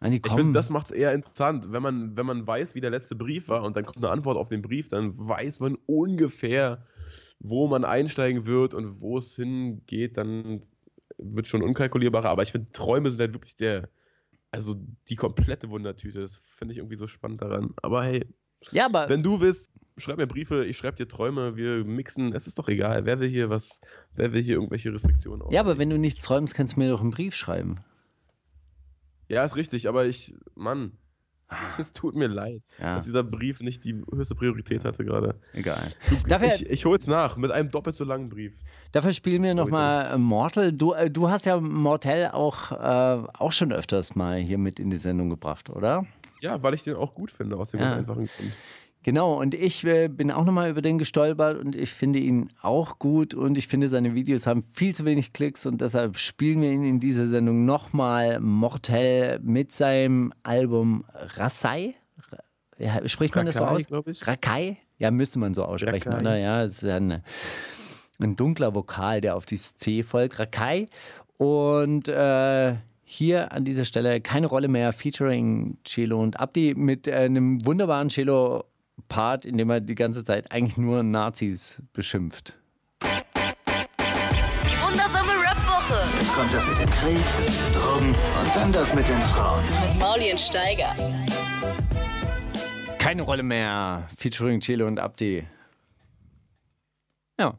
Die Ich finde, das macht es eher interessant, wenn man, wenn man weiß, wie der letzte Brief war und dann kommt eine Antwort auf den Brief, dann weiß man ungefähr, wo man einsteigen wird und wo es hingeht, dann wird schon unkalkulierbarer. Aber ich finde, Träume sind halt wirklich der, also die komplette Wundertüte. Das finde ich irgendwie so spannend daran. Aber hey, ja, aber wenn du willst, schreib mir Briefe, ich schreibe dir Träume, wir mixen, es ist doch egal. Wer will hier was, wer will hier irgendwelche Restriktionen ja, aber wenn du nichts träumst, kannst du mir doch einen Brief schreiben. Ja, ist richtig, aber ich, Mann, Es tut mir leid, Ja. dass dieser Brief nicht die höchste Priorität hatte gerade. Egal. Dafür, Ich, ich hol's nach mit einem doppelt so langen Brief. dafür spielen wir nochmal Mortal. Du, äh, du hast ja Mortal auch, äh, auch schon öfters mal hier mit in die Sendung gebracht, oder? Ja, weil ich den auch gut finde, aus dem Ja. ganz einfachen Grund. Genau, und ich äh, bin auch nochmal über den gestolpert und ich finde ihn auch gut und ich finde, seine Videos haben viel zu wenig Klicks und deshalb spielen wir ihn in dieser Sendung nochmal Mortel mit seinem Album Rasai. Ja, spricht man das so Rakai, aus? Rakai? Ja, müsste man so aussprechen, Rakai. oder? Ja, es ist ja eine, ein dunkler Vokal, der auf dieses C folgt. Rakai. Und äh, hier an dieser Stelle keine Rolle mehr, featuring Cello und Abdi mit äh, einem wunderbaren Cello-Part, in dem er die ganze Zeit eigentlich nur Nazis beschimpft. Die wundersame Rap-Woche Jetzt kommt das mit dem Krieg, Drogen und dann das mit den Frauen. mit Mauli und Steiger. Keine Rolle mehr, featuring Cello und Abdi. Ja,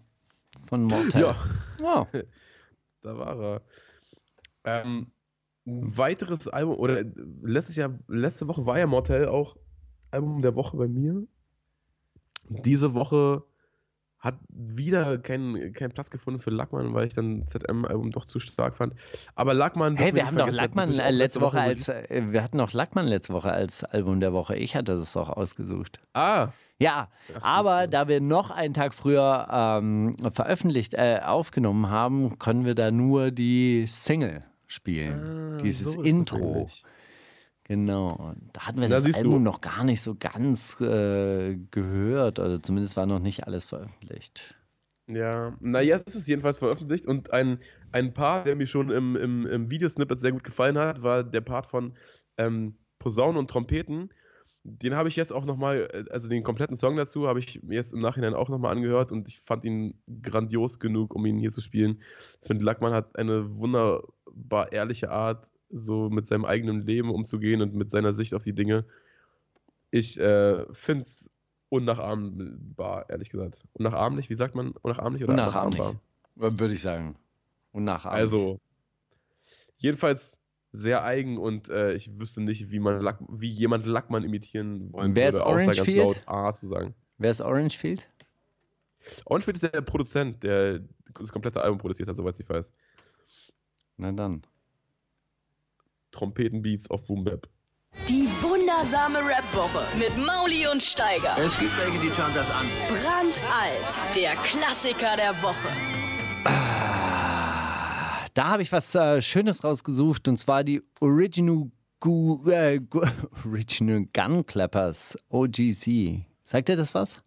von Mortal. Ja, Wow. da war er. Ähm, ein weiteres Album, oder letztes Jahr, letzte Woche war ja Mortel auch Album der Woche bei mir. Diese Woche hat wieder keinen keinen Platz gefunden für Lackmann, weil ich dann ZM-Album doch zu stark fand. Aber Lackmann. Hey, wir haben doch Lackmann äh, auch letzte Woche als, äh, wir hatten doch Lackmann letzte Woche als Album der Woche. Ich hatte das doch ausgesucht. Ah, Ja, aber da wir noch einen Tag früher ähm, veröffentlicht, äh, aufgenommen haben, können wir da nur die Single spielen. Ah, Dieses so das Intro. nämlich. Genau. Da hatten wir Da das siehst du. Album noch gar nicht so ganz äh, gehört. Oder zumindest war noch nicht alles veröffentlicht. Ja, na jetzt ist es jedenfalls veröffentlicht und ein, ein Part, der mir schon im, im, im Videosnippet sehr gut gefallen hat, war der Part von ähm, Posaunen und Trompeten. Den habe ich jetzt auch nochmal, also den kompletten Song dazu, habe ich mir jetzt im Nachhinein auch nochmal angehört und ich fand ihn grandios genug, um ihn hier zu spielen. Ich finde, Lackmann hat eine wunderbar ehrliche Art, so mit seinem eigenen Leben umzugehen und mit seiner Sicht auf die Dinge. Ich äh, finde es unnachahmbar, ehrlich gesagt. Unnachahmlich, wie sagt man? Unnachahmlich oder Unnachahmlich. Würde ich sagen. Und nachahmlich. Also, jedenfalls sehr eigen und äh, ich wüsste nicht, wie, man Lack, wie jemand Lackmann imitieren wollen Wer ist würde, außer ganz Orangefield? laut A zu sagen. Wer ist Orangefield? Orangefield ist der Produzent, der das komplette Album produziert hat, soweit ich weiß. Na dann. Trompetenbeats auf Boom Bap. Die wundersame Rap-Woche mit Mauli und Steiger. Es gibt welche, die schauen das an. Brandalt, der Klassiker der Woche. Da habe ich was äh, Schönes rausgesucht und zwar die Original, Gu äh, Gu Original Gun Clappers OGC. Sagt ihr das was?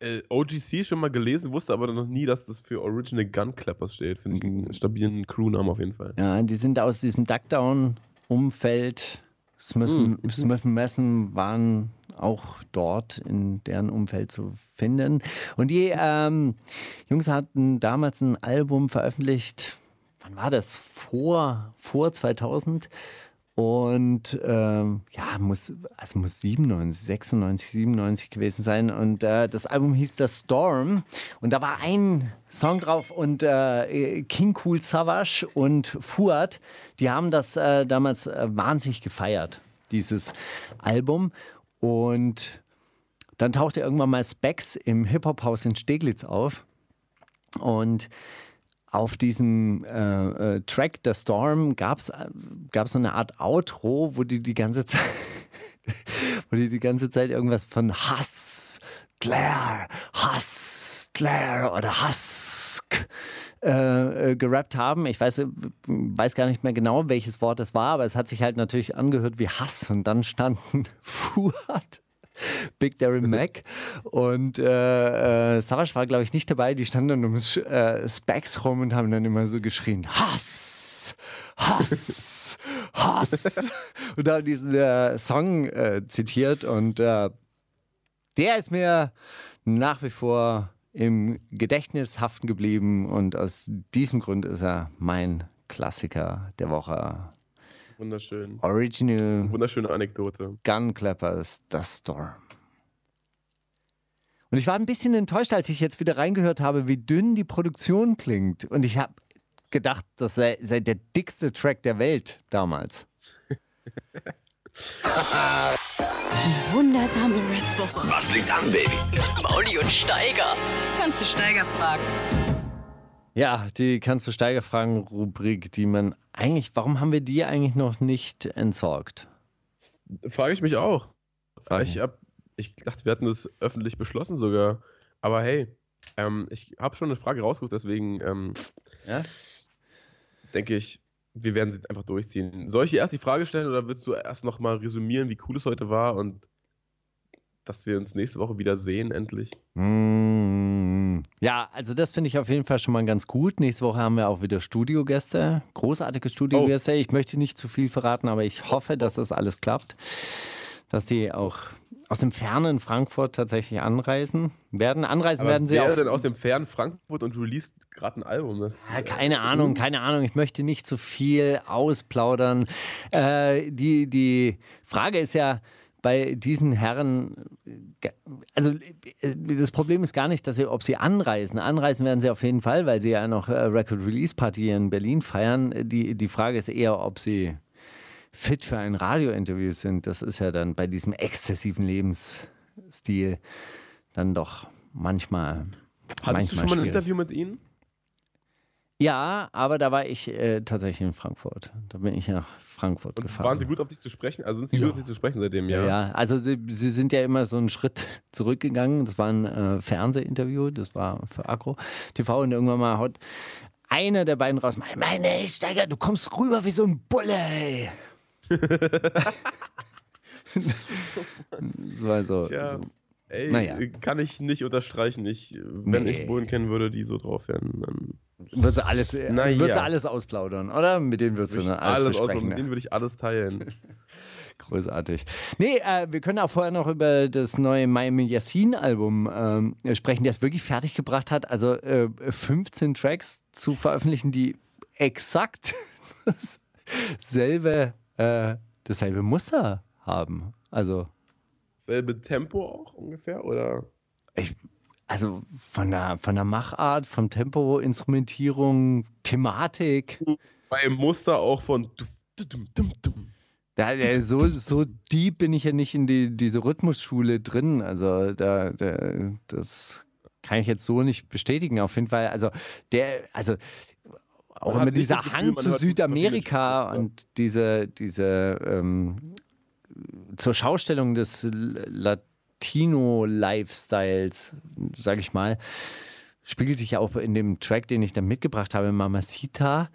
Äh, OGC schon mal gelesen, wusste aber noch nie, dass das für Original Gun Clappers steht. Finde ich einen stabilen Crewnamen auf jeden Fall. Ja, die sind aus diesem Duckdown-Umfeld. Smith, Smith Messen waren auch dort in deren Umfeld zu finden. Und die ähm, Jungs hatten damals ein Album veröffentlicht. Wann war das? Vor, vor 2000. Und ähm, ja, muss, es muss 97, 96, 97 gewesen sein. Und äh, das Album hieß The Storm. Und da war ein Song drauf und äh, King Cool Savage und Fuad, die haben das äh, damals äh, wahnsinnig gefeiert, dieses Album. Und dann tauchte irgendwann mal Specs im Hip-Hop-Haus in Steglitz auf. Und auf diesem äh, äh, Track The Storm gab es so eine Art Outro, wo die die ganze Zeit, wo die die ganze Zeit irgendwas von Hass, Claire, Hass, Claire oder Husk äh, äh, gerappt haben. Ich weiß, äh, weiß gar nicht mehr genau, welches Wort das war, aber es hat sich halt natürlich angehört wie Hass und dann standen Fuad. Big Darren Mac und äh, äh, Savage war, glaube ich, nicht dabei. Die standen dann um äh, Specs rum und haben dann immer so geschrien: Hass! Hass! Hass! und haben diesen äh, Song äh, zitiert und äh, der ist mir nach wie vor im Gedächtnis haften geblieben und aus diesem Grund ist er mein Klassiker der Woche. Wunderschön. Original Wunderschöne Anekdote. Gun Clappers, The Storm. Und ich war ein bisschen enttäuscht, als ich jetzt wieder reingehört habe, wie dünn die Produktion klingt. Und ich habe gedacht, das sei, sei der dickste Track der Welt damals. Die wundersame Red Booker. Was liegt an, Baby? Mauli und Steiger. Kannst du Steiger fragen? Ja, die kannst du Steiger fragen Rubrik, die man eigentlich, warum haben wir die eigentlich noch nicht entsorgt? Frage ich mich auch. Frag Ich, hab, ich dachte, wir hatten das öffentlich beschlossen sogar. Aber hey, ähm, ich habe schon eine Frage rausgesucht, deswegen ähm, Ja? denke ich, wir werden sie einfach durchziehen. Soll ich dir erst die Frage stellen oder willst du erst nochmal resümieren, wie cool es heute war und dass wir uns nächste Woche wieder sehen, endlich? Mm, Ja, also das finde ich auf jeden Fall schon mal ganz gut. Nächste Woche haben wir auch wieder Studiogäste, großartige Studiogäste. Ich möchte nicht zu viel verraten, aber ich hoffe, dass das alles klappt, dass die auch aus dem fernen Frankfurt tatsächlich anreisen werden. Anreisen Aber werden sie auch. denn aus dem fernen Frankfurt und released gerade ein Album? Das, Ja, keine Ahnung, keine Ahnung. Ich möchte nicht zu viel ausplaudern. Äh, die, die Frage ist ja bei diesen Herren, äh, also äh, das Problem ist gar nicht, dass sie, ob sie anreisen. Anreisen werden sie auf jeden Fall, weil sie ja noch äh, Record Release Party in Berlin feiern. Die, die Frage ist eher, ob sie fit für ein Radiointerview sind. Das ist ja dann bei diesem exzessiven Lebensstil dann doch manchmal. Hattest du manchmal schon mal ein schwierig. Interview mit ihnen? Ja, aber da war ich äh, tatsächlich in Frankfurt. Da bin ich nach Frankfurt Und gefahren. waren sie gut auf dich zu sprechen? Also sind sie Ja. gut auf dich zu sprechen seitdem, Ja. ja? also sie, sie sind ja immer so einen Schritt zurückgegangen. Das war ein äh, Fernsehinterview, das war für Agro TV und irgendwann mal haut einer der beiden raus, meine, meine Steiger, du kommst rüber wie so ein Bulle, ey. das war so. Tja, so. Ey, Naja. kann ich nicht unterstreichen. Ich, wenn Nee. ich Bullen kennen würde, die so drauf wären, dann Würdest du alles, äh, Na würdest du alles ausplaudern, oder? Mit denen würdest du würde dann alles, alles besprechen. Mit ne? denen würde ich alles teilen. Großartig. Nee, äh, wir können auch vorher noch über das neue Miami Yassin-Album ähm, sprechen, das wirklich fertiggebracht hat. Also äh, 15 Tracks zu veröffentlichen, die exakt dasselbe, äh, dasselbe Muster haben. Also, Selbe Tempo auch ungefähr, oder? ich, also von der, von der Machart, vom Tempo, Instrumentierung, Thematik. Bei Muster auch von. Da, da, so, so deep bin ich ja nicht in die, diese Rhythmusschule drin. Also da, da, das kann ich jetzt so nicht bestätigen. Auf jeden Fall, also der, also auch immer dieser Gefühl, Hang zu Südamerika und diese, diese ähm, zur Schaustellung des Latino-Lifestyles, sage ich mal, spiegelt sich ja auch in dem Track, den ich dann mitgebracht habe, Mamacita.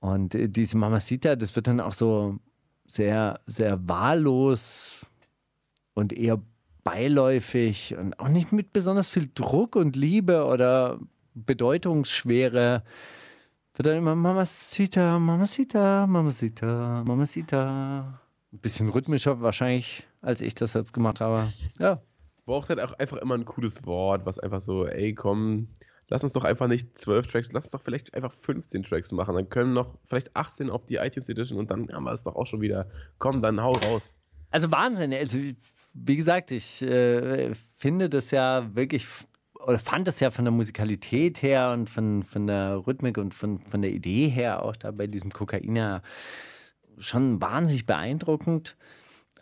Und äh, diese Mamacita, das wird dann auch so sehr, sehr wahllos und eher beiläufig und auch nicht mit besonders viel Druck und Liebe oder Bedeutungsschwere. Wird dann immer Mamacita, Mamacita, Mamacita, Mamacita. Ein bisschen rhythmischer wahrscheinlich, als ich das jetzt gemacht habe. Ja. Braucht halt auch einfach immer ein cooles Wort, was einfach so, ey, komm, lass uns doch einfach nicht 12 Tracks, lass uns doch vielleicht einfach 15 Tracks machen. Dann können noch vielleicht 18 auf die iTunes Edition und dann haben wir es doch auch schon wieder. Komm, dann hau raus. Also Wahnsinn. Also, wie gesagt, ich äh, finde das ja wirklich, oder fand das ja von der Musikalität her und von, von der Rhythmik und von, von der Idee her auch da bei diesem Kokainer schon wahnsinnig beeindruckend.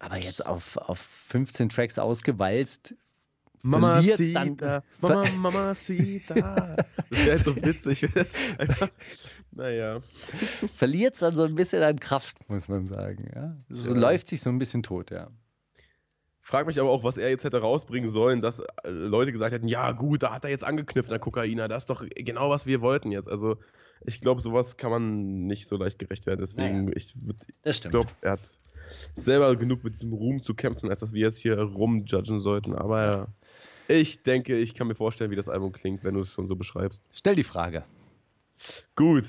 Aber jetzt auf, auf 15 Tracks ausgewalzt. verliert's dann- Mamacita, Mama, Mamacita. Das wäre so witzig. einfach- Naja. Verliert es dann so ein bisschen an Kraft, muss man sagen. Ja? So Ja. läuft sich so ein bisschen tot, ja. Frag mich aber auch, was er jetzt hätte rausbringen sollen, dass äh, Leute gesagt hätten, ja gut, da hat er jetzt angeknüpft an Kokainer, das ist doch genau, was wir wollten jetzt. Also ich glaube, sowas kann man nicht so leicht gerecht werden. Deswegen, ich, Das ich stimmt. glaube, er hat selber genug mit diesem Ruhm zu kämpfen, als dass wir jetzt hier rumjudgen sollten. Aber ja, ich denke, ich kann mir vorstellen, wie das Album klingt, wenn du es schon so beschreibst. Stell die Frage. Gut.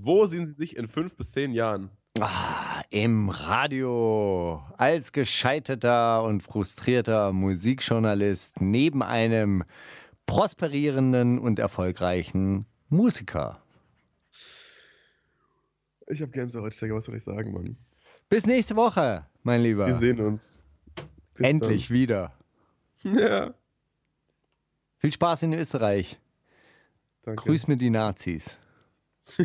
Wo sehen Sie sich in fünf bis zehn Jahren? Ah, Im Radio. Als gescheiterter und frustrierter Musikjournalist neben einem prosperierenden und erfolgreichen Musiker. Ich habe Gänsehaut, Steiger, was soll ich sagen, Mann? Bis nächste Woche, mein Lieber. Wir sehen uns. Bis Endlich wieder. Dann. Ja. Viel Spaß in Österreich. Danke. Grüß mir die Nazis.